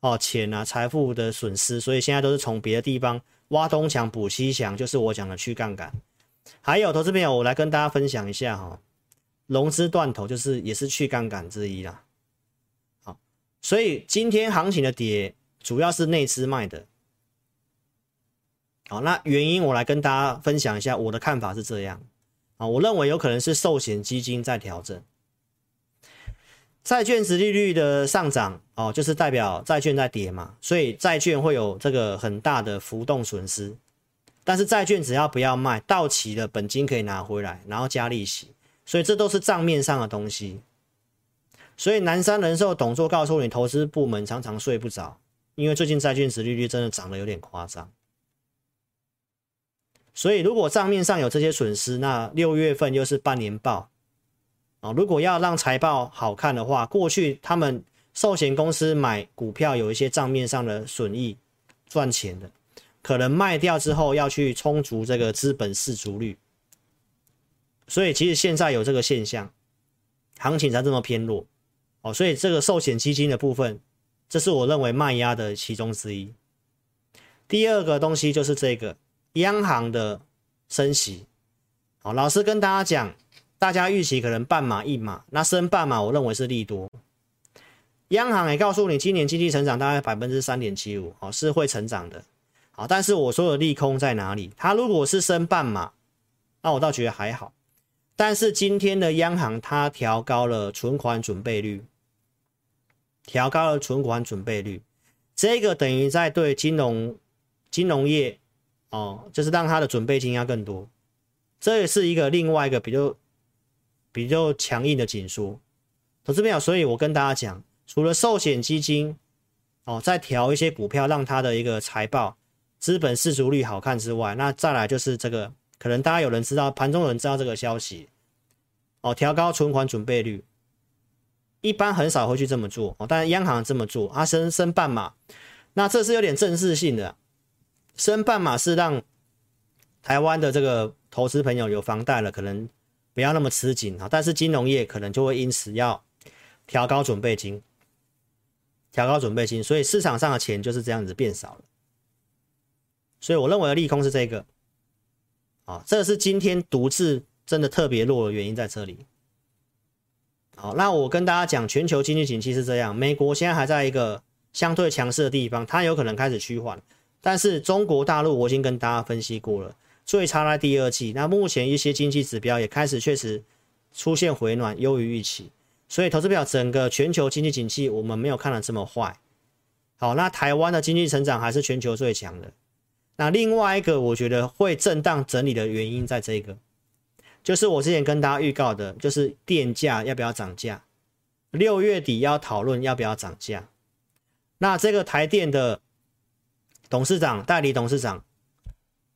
哦钱啊财富的损失，所以现在都是从别的地方挖东墙补西墙，就是我讲的去杠杆。还有投资朋友，我来跟大家分享一下哈，融资断头就是也是去杠杆之一啦。好，所以今天行情的跌主要是内资卖的。好，那原因我来跟大家分享一下，我的看法是这样啊，我认为有可能是寿险基金在调整，债券值利率的上涨哦，就是代表债券在跌嘛，所以债券会有这个很大的浮动损失，但是债券只要不要卖，到期的本金可以拿回来，然后加利息，所以这都是账面上的东西。所以南山人寿董座告诉你，投资部门常常睡不着，因为最近债券值利率真的涨得有点夸张。所以，如果账面上有这些损失，那六月份又是半年报啊。如果要让财报好看的话，过去他们寿险公司买股票有一些账面上的损益，赚钱的，可能卖掉之后要去充足这个资本市足率。所以，其实现在有这个现象，行情才这么偏弱哦。所以，这个寿险基金的部分，这是我认为卖压的其中之一。第二个东西就是这个。央行的升息，好，老师跟大家讲，大家预期可能半码一码，那升半码，我认为是利多。央行也告诉你，今年经济成长大概百分之三点七五，哦，是会成长的，好，但是我说的利空在哪里？它如果是升半码，那我倒觉得还好。但是今天的央行它调高了存款准备率，调高了存款准备率，这个等于在对金融金融业。哦，就是让他的准备金要更多，这也是一个另外一个比较比较强硬的紧缩。投资朋友，所以我跟大家讲，除了寿险基金哦，再调一些股票，让它的一个财报资本适足率好看之外，那再来就是这个，可能大家有人知道，盘中有人知道这个消息哦，调高存款准备率，一般很少会去这么做哦，但是央行这么做，啊升升半码，那这是有点正式性的。升半码是让台湾的这个投资朋友有房贷了，可能不要那么吃紧啊。但是金融业可能就会因此要调高准备金，调高准备金，所以市场上的钱就是这样子变少了。所以我认为的利空是这个，啊，这是今天独自真的特别弱的原因在这里。好，那我跟大家讲，全球经济景气是这样，美国现在还在一个相对强势的地方，它有可能开始趋缓。但是中国大陆我已经跟大家分析过了，最差在第二季。那目前一些经济指标也开始确实出现回暖，优于预期。所以投资表整个全球经济景气我们没有看得这么坏。好，那台湾的经济成长还是全球最强的。那另外一个我觉得会震荡整理的原因在这个，就是我之前跟大家预告的，就是电价要不要涨价，六月底要讨论要不要涨价。那这个台电的。董事长、代理董事长，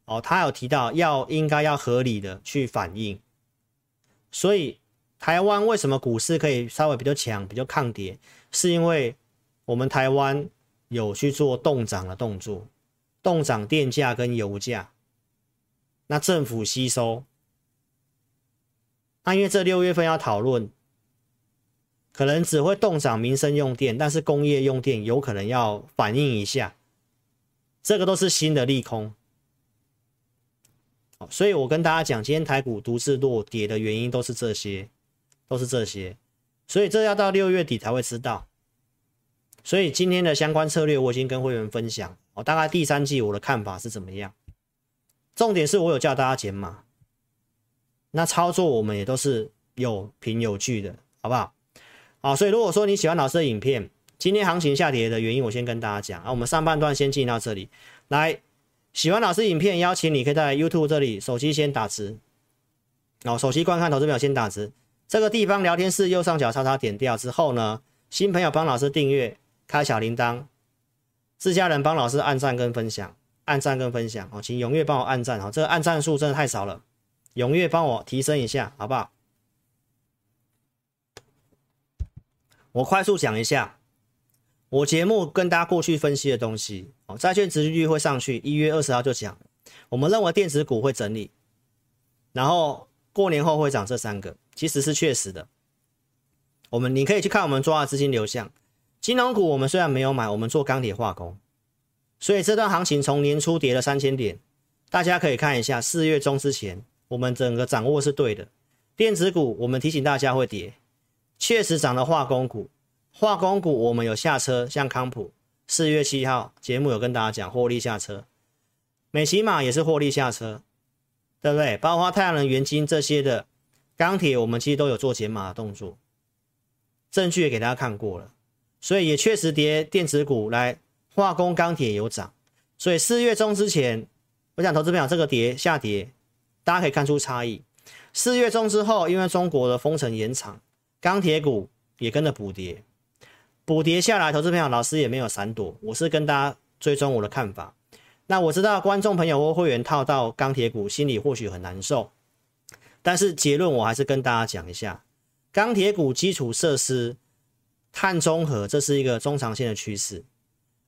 哦，他有提到要应该要合理的去反映，所以台湾为什么股市可以稍微比较强、比较抗跌，是因为我们台湾有去做动涨的动作，动涨电价跟油价，那政府吸收，那因为这六月份要讨论，可能只会动涨民生用电，但是工业用电有可能要反映一下，这个都是新的利空。所以我跟大家讲，今天台股独自落跌的原因都是这些，都是这些，所以这要到六月底才会知道。所以今天的相关策略我已经跟会员分享，哦，大概第三季我的看法是怎么样？重点是我有叫大家减码，那操作我们也都是有凭有据的，好不好？好，所以如果说你喜欢老师的影片，今天行情下跌的原因我先跟大家讲啊，我们上半段先进到这里来。喜欢老师影片，邀请你可以在 YouTube 这里手机先打字，然后手机观看投资表先打字。这个地方聊天室右上角叉叉点掉之后呢，新朋友帮老师订阅，开小铃铛，自家人帮老师按赞跟分享，按赞跟分享哦，请踊跃帮我按赞哦，这个按赞数真的太少了，踊跃帮我提升一下，好不好？我快速讲一下。我节目跟大家过去分析的东西，哦，债券殖利率会上去，一月二十号就讲，我们认为电子股会整理，然后过年后会涨这三个，其实是确实的。我们你可以去看我们抓的资金流向，金融股我们虽然没有买，我们做钢铁化工，所以这段行情从年初跌了三千点，大家可以看一下四月中之前，我们整个掌握是对的。电子股我们提醒大家会跌，确实涨了化工股。化工股我们有下车，像康普，四月七号节目有跟大家讲获利下车，美琪玛也是获利下车，对不对？包括太阳能、元晶这些的钢铁，我们其实都有做减码的动作，证据也给大家看过了，所以也确实跌电子股来化工、钢铁有涨，所以四月中之前，我想投资朋友这个跌下跌，大家可以看出差异。四月中之后，因为中国的封城延长，钢铁股也跟着补跌。补跌下来，投资朋友，老师也没有闪躲，我是跟大家追踪我的看法。那我知道观众朋友或会员套到钢铁股，心里或许很难受，但是结论我还是跟大家讲一下：钢铁股、基础设施、碳中和，这是一个中长线的趋势。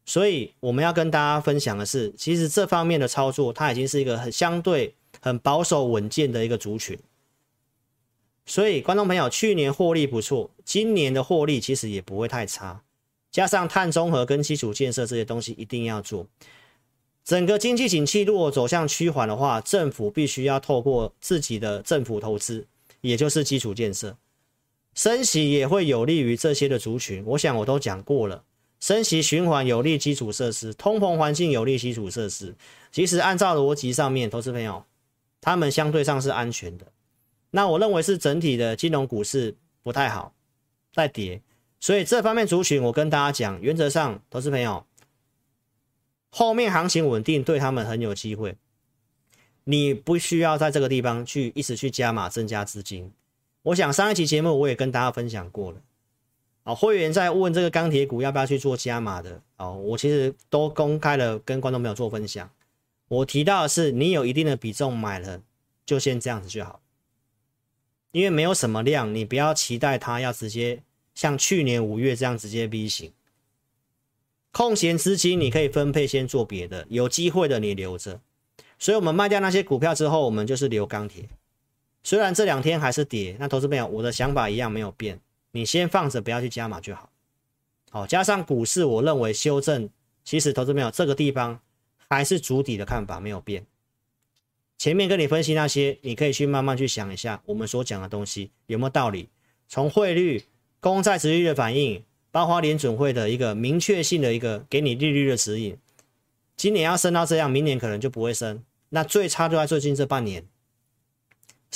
所以我们要跟大家分享的是，其实这方面的操作，它已经是一个很相对很保守稳健的一个族群。所以，观众朋友，去年获利不错，今年的获利其实也不会太差。加上碳中和跟基础建设这些东西一定要做。整个经济景气如果走向趋缓的话，政府必须要透过自己的政府投资，也就是基础建设，升息也会有利于这些的族群。我想我都讲过了，升息循环有利基础设施，通膨环境有利基础设施。其实按照逻辑上面，投资朋友，他们相对上是安全的。那我认为是整体的金融股市不太好，在跌，所以这方面族群我跟大家讲，原则上投资朋友，后面行情稳定，对他们很有机会。你不需要在这个地方去一直去加码增加资金。我想上一期节目我也跟大家分享过了，啊，会员在问这个钢铁股要不要去做加码的，哦，我其实都公开了跟观众朋友做分享。我提到的是，你有一定的比重买了，就先这样子就好。因为没有什么量，你不要期待它要直接像去年五月这样直接 V 型。空闲资金你可以分配先做别的，有机会的你留着。所以我们卖掉那些股票之后，我们就是留钢铁。虽然这两天还是跌，那投资朋友，我的想法一样没有变，你先放着，不要去加码就好。好，加上股市，我认为修正，其实投资朋友这个地方还是主底的看法没有变。前面跟你分析那些，你可以去慢慢去想一下，我们所讲的东西有没有道理？从汇率、公债殖利率的反应，包括联准会的一个明确性的一个给你利率的指引，今年要升到这样，明年可能就不会升。那最差就在最近这半年，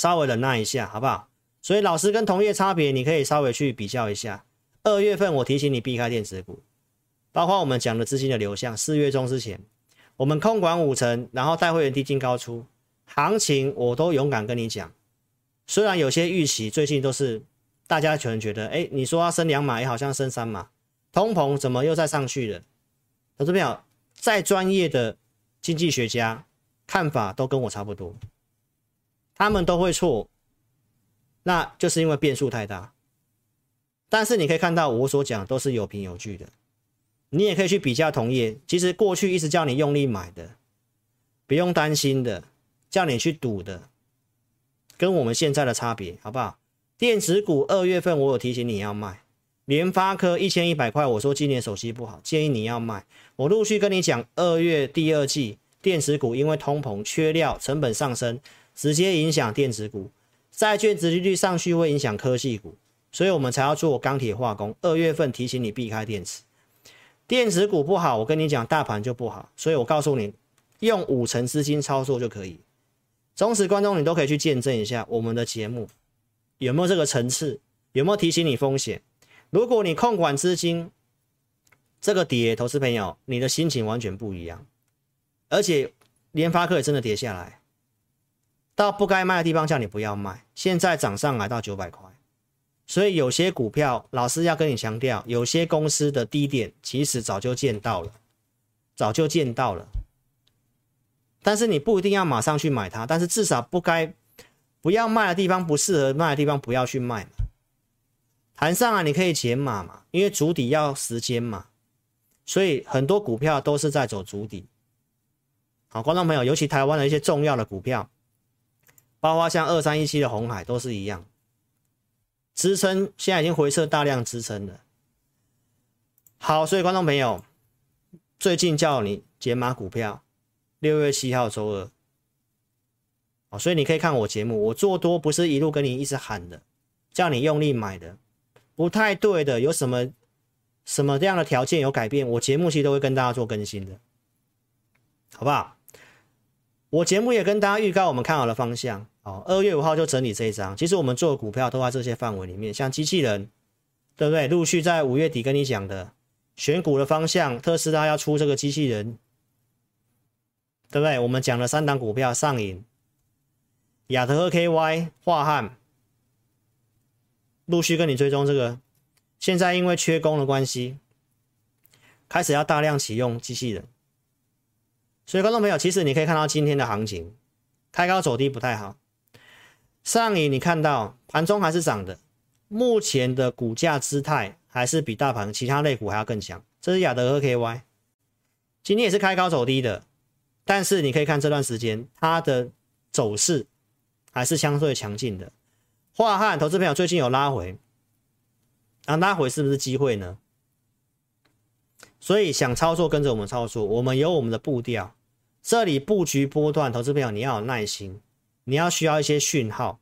稍微忍耐一下，好不好？所以老师跟同业差别，你可以稍微去比较一下。二月份我提醒你避开电子股，包括我们讲的资金的流向，四月中之前，我们控管五成，然后带会员低进高出。行情我都勇敢跟你讲，虽然有些预期最近都是大家全觉得，哎，你说要升两码，也好像升三码，通膨怎么又再上去了？投资朋友，再专业的经济学家看法都跟我差不多，他们都会错，那就是因为变数太大。但是你可以看到我所讲都是有凭有据的，你也可以去比较同业，其实过去一直叫你用力买的，不用担心的。叫你去赌的，跟我们现在的差别，好不好？电子股二月份我有提醒你要卖，联发科一千一百块，我说今年手机不好，建议你要卖。我陆续跟你讲，二月第二季电子股因为通膨、缺料、成本上升，直接影响电子股，债券殖利率上去会影响科技股，所以我们才要做钢铁化工。二月份提醒你避开电池，电子股不好，我跟你讲大盘就不好，所以我告诉你，用五成资金操作就可以。忠实观众，你都可以去见证一下我们的节目有没有这个层次，有没有提醒你风险。如果你控管资金，这个跌，投资朋友，你的心情完全不一样。而且联发科也真的跌下来，到不该卖的地方叫你不要卖，现在涨上来到九百块。所以有些股票，老师要跟你强调，有些公司的低点其实早就见到了，早就见到了。但是你不一定要马上去买它，但是至少不该不要卖的地方，不适合卖的地方不要去卖嘛。盘上啊，你可以减码嘛，因为筑底要时间嘛，所以很多股票都是在走筑底。好，观众朋友，尤其台湾的一些重要的股票，包括像二三一七的红海都是一样，支撑现在已经回撤大量支撑了。好，所以观众朋友，最近叫你减码股票。六月七号周二，哦，所以你可以看我节目，我做多不是一路跟你一直喊的，叫你用力买的，不太对的，有什么什么这样的条件有改变，我节目其实都会跟大家做更新的，好不好？我节目也跟大家预告我们看好的方向，哦，二月五号就整理这一张，其实我们做的股票都在这些范围里面，像机器人，对不对？陆续在五月底跟你讲的选股的方向，特斯拉要出这个机器人。对不对？我们讲了三档股票上影、亚特和 KY、化汉，陆续跟你追踪这个。现在因为缺工的关系，开始要大量启用机器人。所以观众朋友，其实你可以看到今天的行情，开高走低不太好。上影你看到盘中还是涨的，目前的股价姿态还是比大盘其他类股还要更强。这是亚德和 KY，今天也是开高走低的。但是你可以看这段时间它的走势还是相对强劲的。华汉投资朋友最近有拉回，啊，拉回是不是机会呢？所以想操作跟着我们操作，我们有我们的步调。这里布局波段，投资朋友你要有耐心，你要需要一些讯号。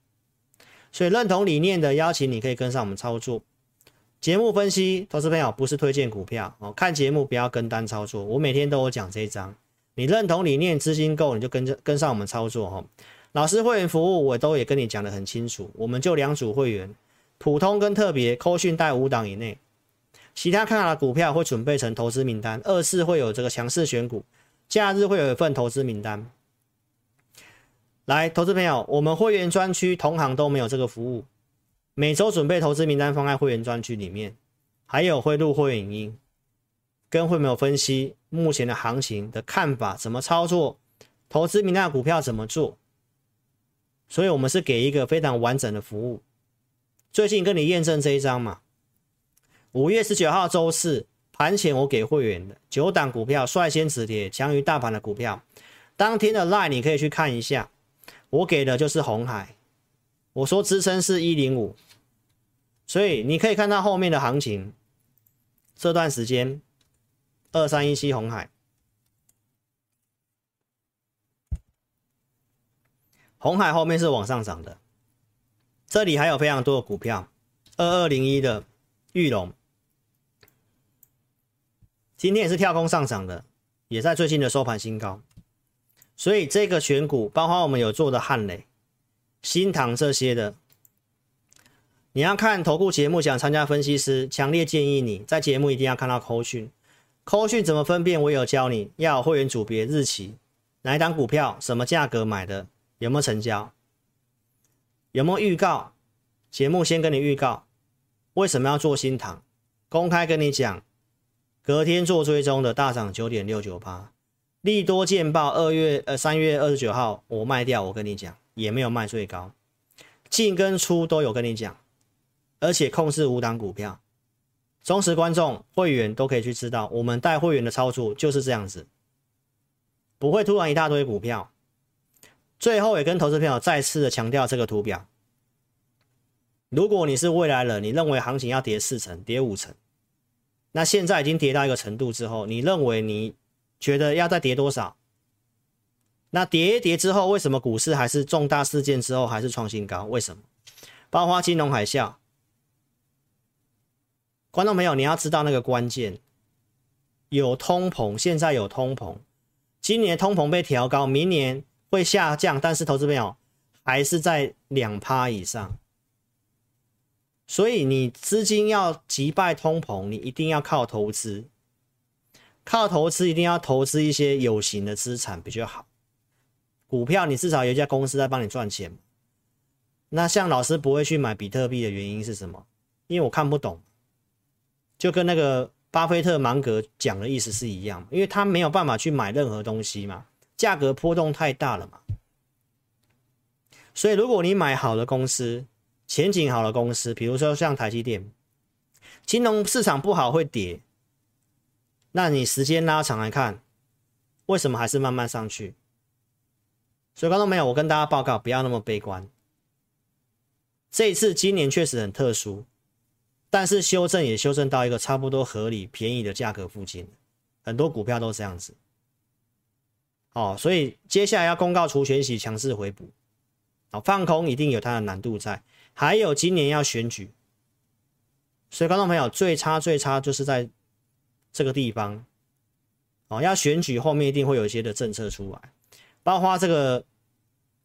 所以认同理念的邀请你可以跟上我们操作。节目分析，投资朋友不是推荐股票哦，看节目不要跟单操作。我每天都有讲这一章。你认同理念，资金够，你就跟着跟上我们操作哈。老师会员服务我都也跟你讲得很清楚，我们就两组会员，普通跟特别，扣讯带五档以内，其他看好的股票会准备成投资名单，二四会有这个强势选股，假日会有一份投资名单。来，投资朋友，我们会员专区同行都没有这个服务，每周准备投资名单放在会员专区里面，还有会录会员影音。跟会没有分析目前的行情的看法，怎么操作，投资名单股票怎么做，所以我们是给一个非常完整的服务。最近跟你验证这一张嘛，五月十九号周四盘前我给会员的九档股票率先止跌，强于大盘的股票，当天的 line 你可以去看一下，我给的就是红海，我说支撑是一零五，所以你可以看到后面的行情，这段时间。二三一七红海，红海后面是往上涨的，这里还有非常多的股票，二二零一的玉龙，今天也是跳空上涨的，也在最近的收盘新高，所以这个选股，包括我们有做的汉磊、新唐这些的，你要看投顾节目，想参加分析师，强烈建议你在节目一定要看到扣讯。扣讯怎么分辨？我有教你要有会员组别、日期，哪一档股票、什么价格买的，有没有成交，有没有预告？节目先跟你预告，为什么要做新唐？公开跟你讲，隔天做追踪的大涨九点六九八，利多见报二月呃三月二十九号我卖掉，我跟你讲也没有卖最高，进跟出都有跟你讲，而且控制五档股票。忠实观众、会员都可以去知道，我们带会员的操作就是这样子，不会突然一大堆股票。最后也跟投资朋友再次的强调这个图表。如果你是未来人，你认为行情要跌四成、跌五成，那现在已经跌到一个程度之后，你认为你觉得要再跌多少？那跌一跌之后，为什么股市还是重大事件之后还是创新高？为什么？包括金融海啸。观众朋友，你要知道那个关键，有通膨，现在有通膨，今年通膨被调高，明年会下降，但是投资朋友还是在两趴以上。所以你资金要击败通膨，你一定要靠投资，靠投资一定要投资一些有形的资产比较好。股票你至少有一家公司在帮你赚钱。那像老师不会去买比特币的原因是什么？因为我看不懂，就跟那个巴菲特芒格讲的意思是一样，因为他没有办法去买任何东西嘛，价格波动太大了嘛。所以如果你买好的公司，前景好的公司，比如说像台积电，金融市场不好会跌，那你时间拉长来看，为什么还是慢慢上去？所以观众朋友，我跟大家报告，不要那么悲观。这一次今年确实很特殊，但是修正也修正到一个差不多合理、便宜的价格附近，很多股票都是这样子。哦，所以接下来要公告除权息，强势回补，哦，放空一定有它的难度在。还有今年要选举，所以观众朋友最差最差就是在这个地方哦，要选举后面一定会有一些的政策出来，包括这个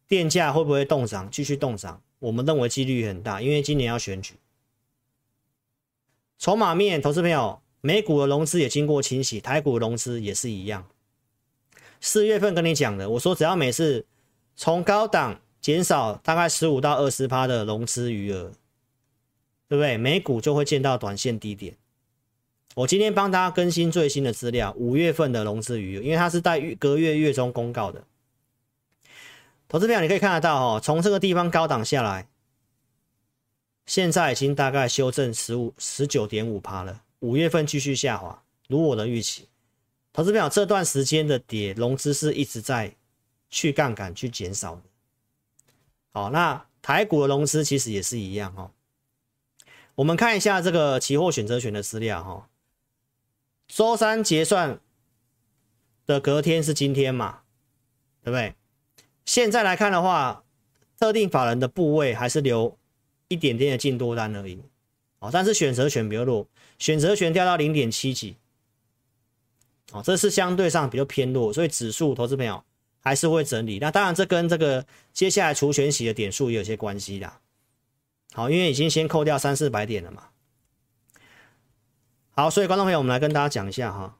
电价会不会动涨，继续动涨，我们认为几率很大，因为今年要选举。筹码面，投资朋友，美股的融资也经过清洗，台股的融资也是一样。四月份跟你讲的，我说只要每次从高档。减少大概十五到二十趴的融资余额，对不对？美股就会见到短线低点。我今天帮大家更新最新的资料，五月份的融资余额，因为它是在隔月月中公告的。投资票你可以看得到哈，从这个地方高档下来，现在已经大概修正十五十九点五趴了。五月份继续下滑，如我的预期。投资票这段时间的跌，融资是一直在去杠杆去减少的。好，那台股的融资其实也是一样哦。我们看一下这个期货选择权的资料哈。周三结算的隔天是今天嘛，对不对？现在来看的话，特定法人的部位还是留一点点的净多单而已。哦，但是选择权比较弱，选择权掉到零点七几。哦，这是相对上比较偏弱，所以指数投资朋友。还是会整理，那当然这跟这个接下来除权息的点数也有些关系啦。好，因为已经先扣掉三四百点了嘛。好，所以观众朋友，我们来跟大家讲一下哈。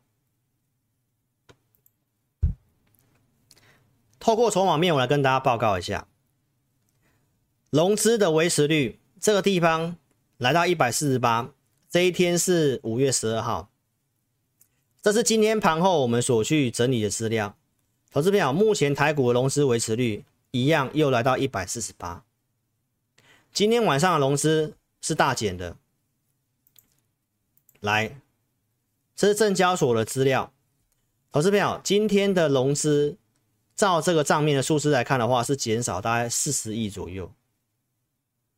透过筹码面，我来跟大家报告一下，融资的维持率这个地方来到一百四十八，这一天是五月十二号，这是今天盘后我们所去整理的资料。投资朋友，目前台股的融资维持率一样又来到一百四十八。今天晚上的融资是大减的。来，这是证交所的资料。投资朋友，今天的融资照这个账面的数字来看的话，是减少大概四十亿左右，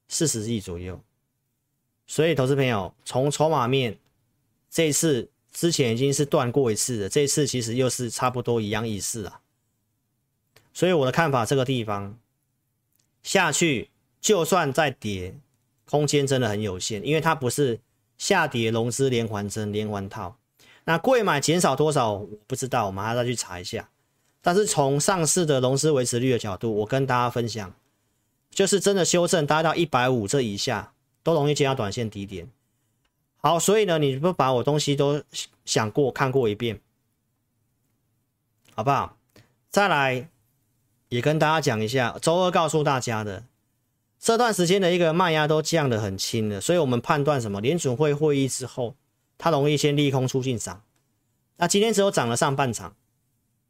四十亿左右。所以，投资朋友从筹码面，这一次之前已经是断过一次的，这一次其实又是差不多一样意思啊。所以我的看法，这个地方下去，就算再跌，空间真的很有限，因为它不是下跌融资连环增、连环套。那贵买减少多少，我不知道，我们还要再去查一下。但是从上市的融资维持率的角度，我跟大家分享，就是真的修正，达到一百五这以下，都容易见到短线低点。好，所以呢，你不把我东西都想过、看过一遍，好不好？再来。也跟大家讲一下，周二告诉大家的这段时间的一个卖压都降得很轻了，所以我们判断什么？联准会会议之后，它容易先利空出尽涨。那今天只有涨了上半场，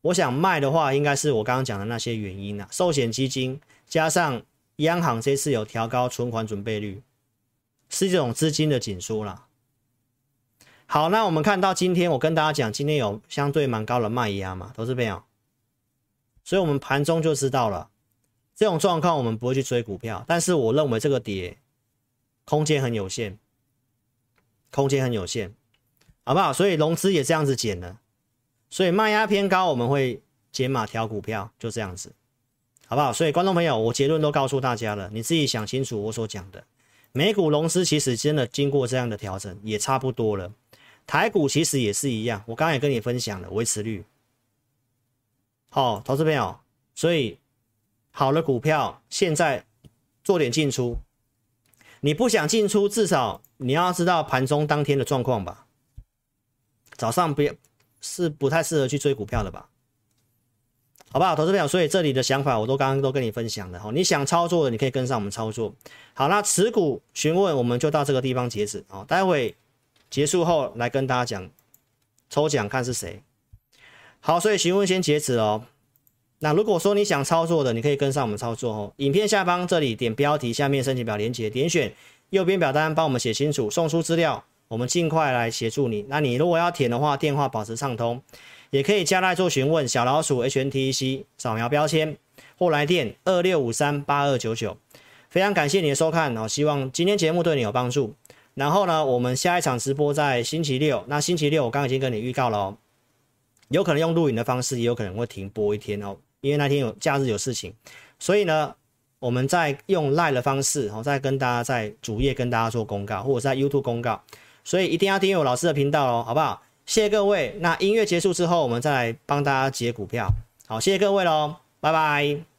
我想卖的话，应该是我刚刚讲的那些原因啊，寿险基金加上央行这次有调高存款准备率，是这种资金的紧缩啦。好，那我们看到今天我跟大家讲，今天有相对蛮高的卖压嘛，投资朋友。所以，我们盘中就知道了，这种状况我们不会去追股票，但是我认为这个跌空间很有限，空间很有限，好不好？所以融资也这样子减了，所以卖压偏高，我们会减码调股票，就这样子，好不好？所以观众朋友，我结论都告诉大家了，你自己想清楚我所讲的。美股融资其实真的经过这样的调整，也差不多了。台股其实也是一样，我刚才也跟你分享了维持率。好，投资朋友，所以。好的股票，现在做点进出。你不想进出，至少你要知道盘中当天的状况吧。早上不是不太适合去追股票的吧？好不好，投资票。所以这里的想法我都刚刚都跟你分享了哈。你想操作的，你可以跟上我们操作。好，那持股询问我们就到这个地方截止啊。待会结束后来跟大家讲抽奖看是谁。好，所以询问先截止哦。那如果说你想操作的，你可以跟上我们操作哦。影片下方这里点标题，下面申请表连接，点选右边表单，帮我们写清楚，送出资料，我们尽快来协助你。那你如果要填的话，电话保持畅通，也可以加来做询问。小老鼠 HNTEC 扫描标签或来电二六五三八二九九。非常感谢你的收看哦，希望今天节目对你有帮助。然后呢，我们下一场直播在星期六，那星期六我刚刚已经跟你预告了哦，有可能用录影的方式，也有可能会停播一天哦。因为那天有假日有事情，所以呢，我们在用 LINE 的方式，哦，再跟大家在主页跟大家做公告，或者在 YouTube 公告，所以一定要订阅我老师的频道哦，好不好？谢谢各位。那音乐结束之后，我们再来帮大家解股票。好，谢谢各位喽，拜拜。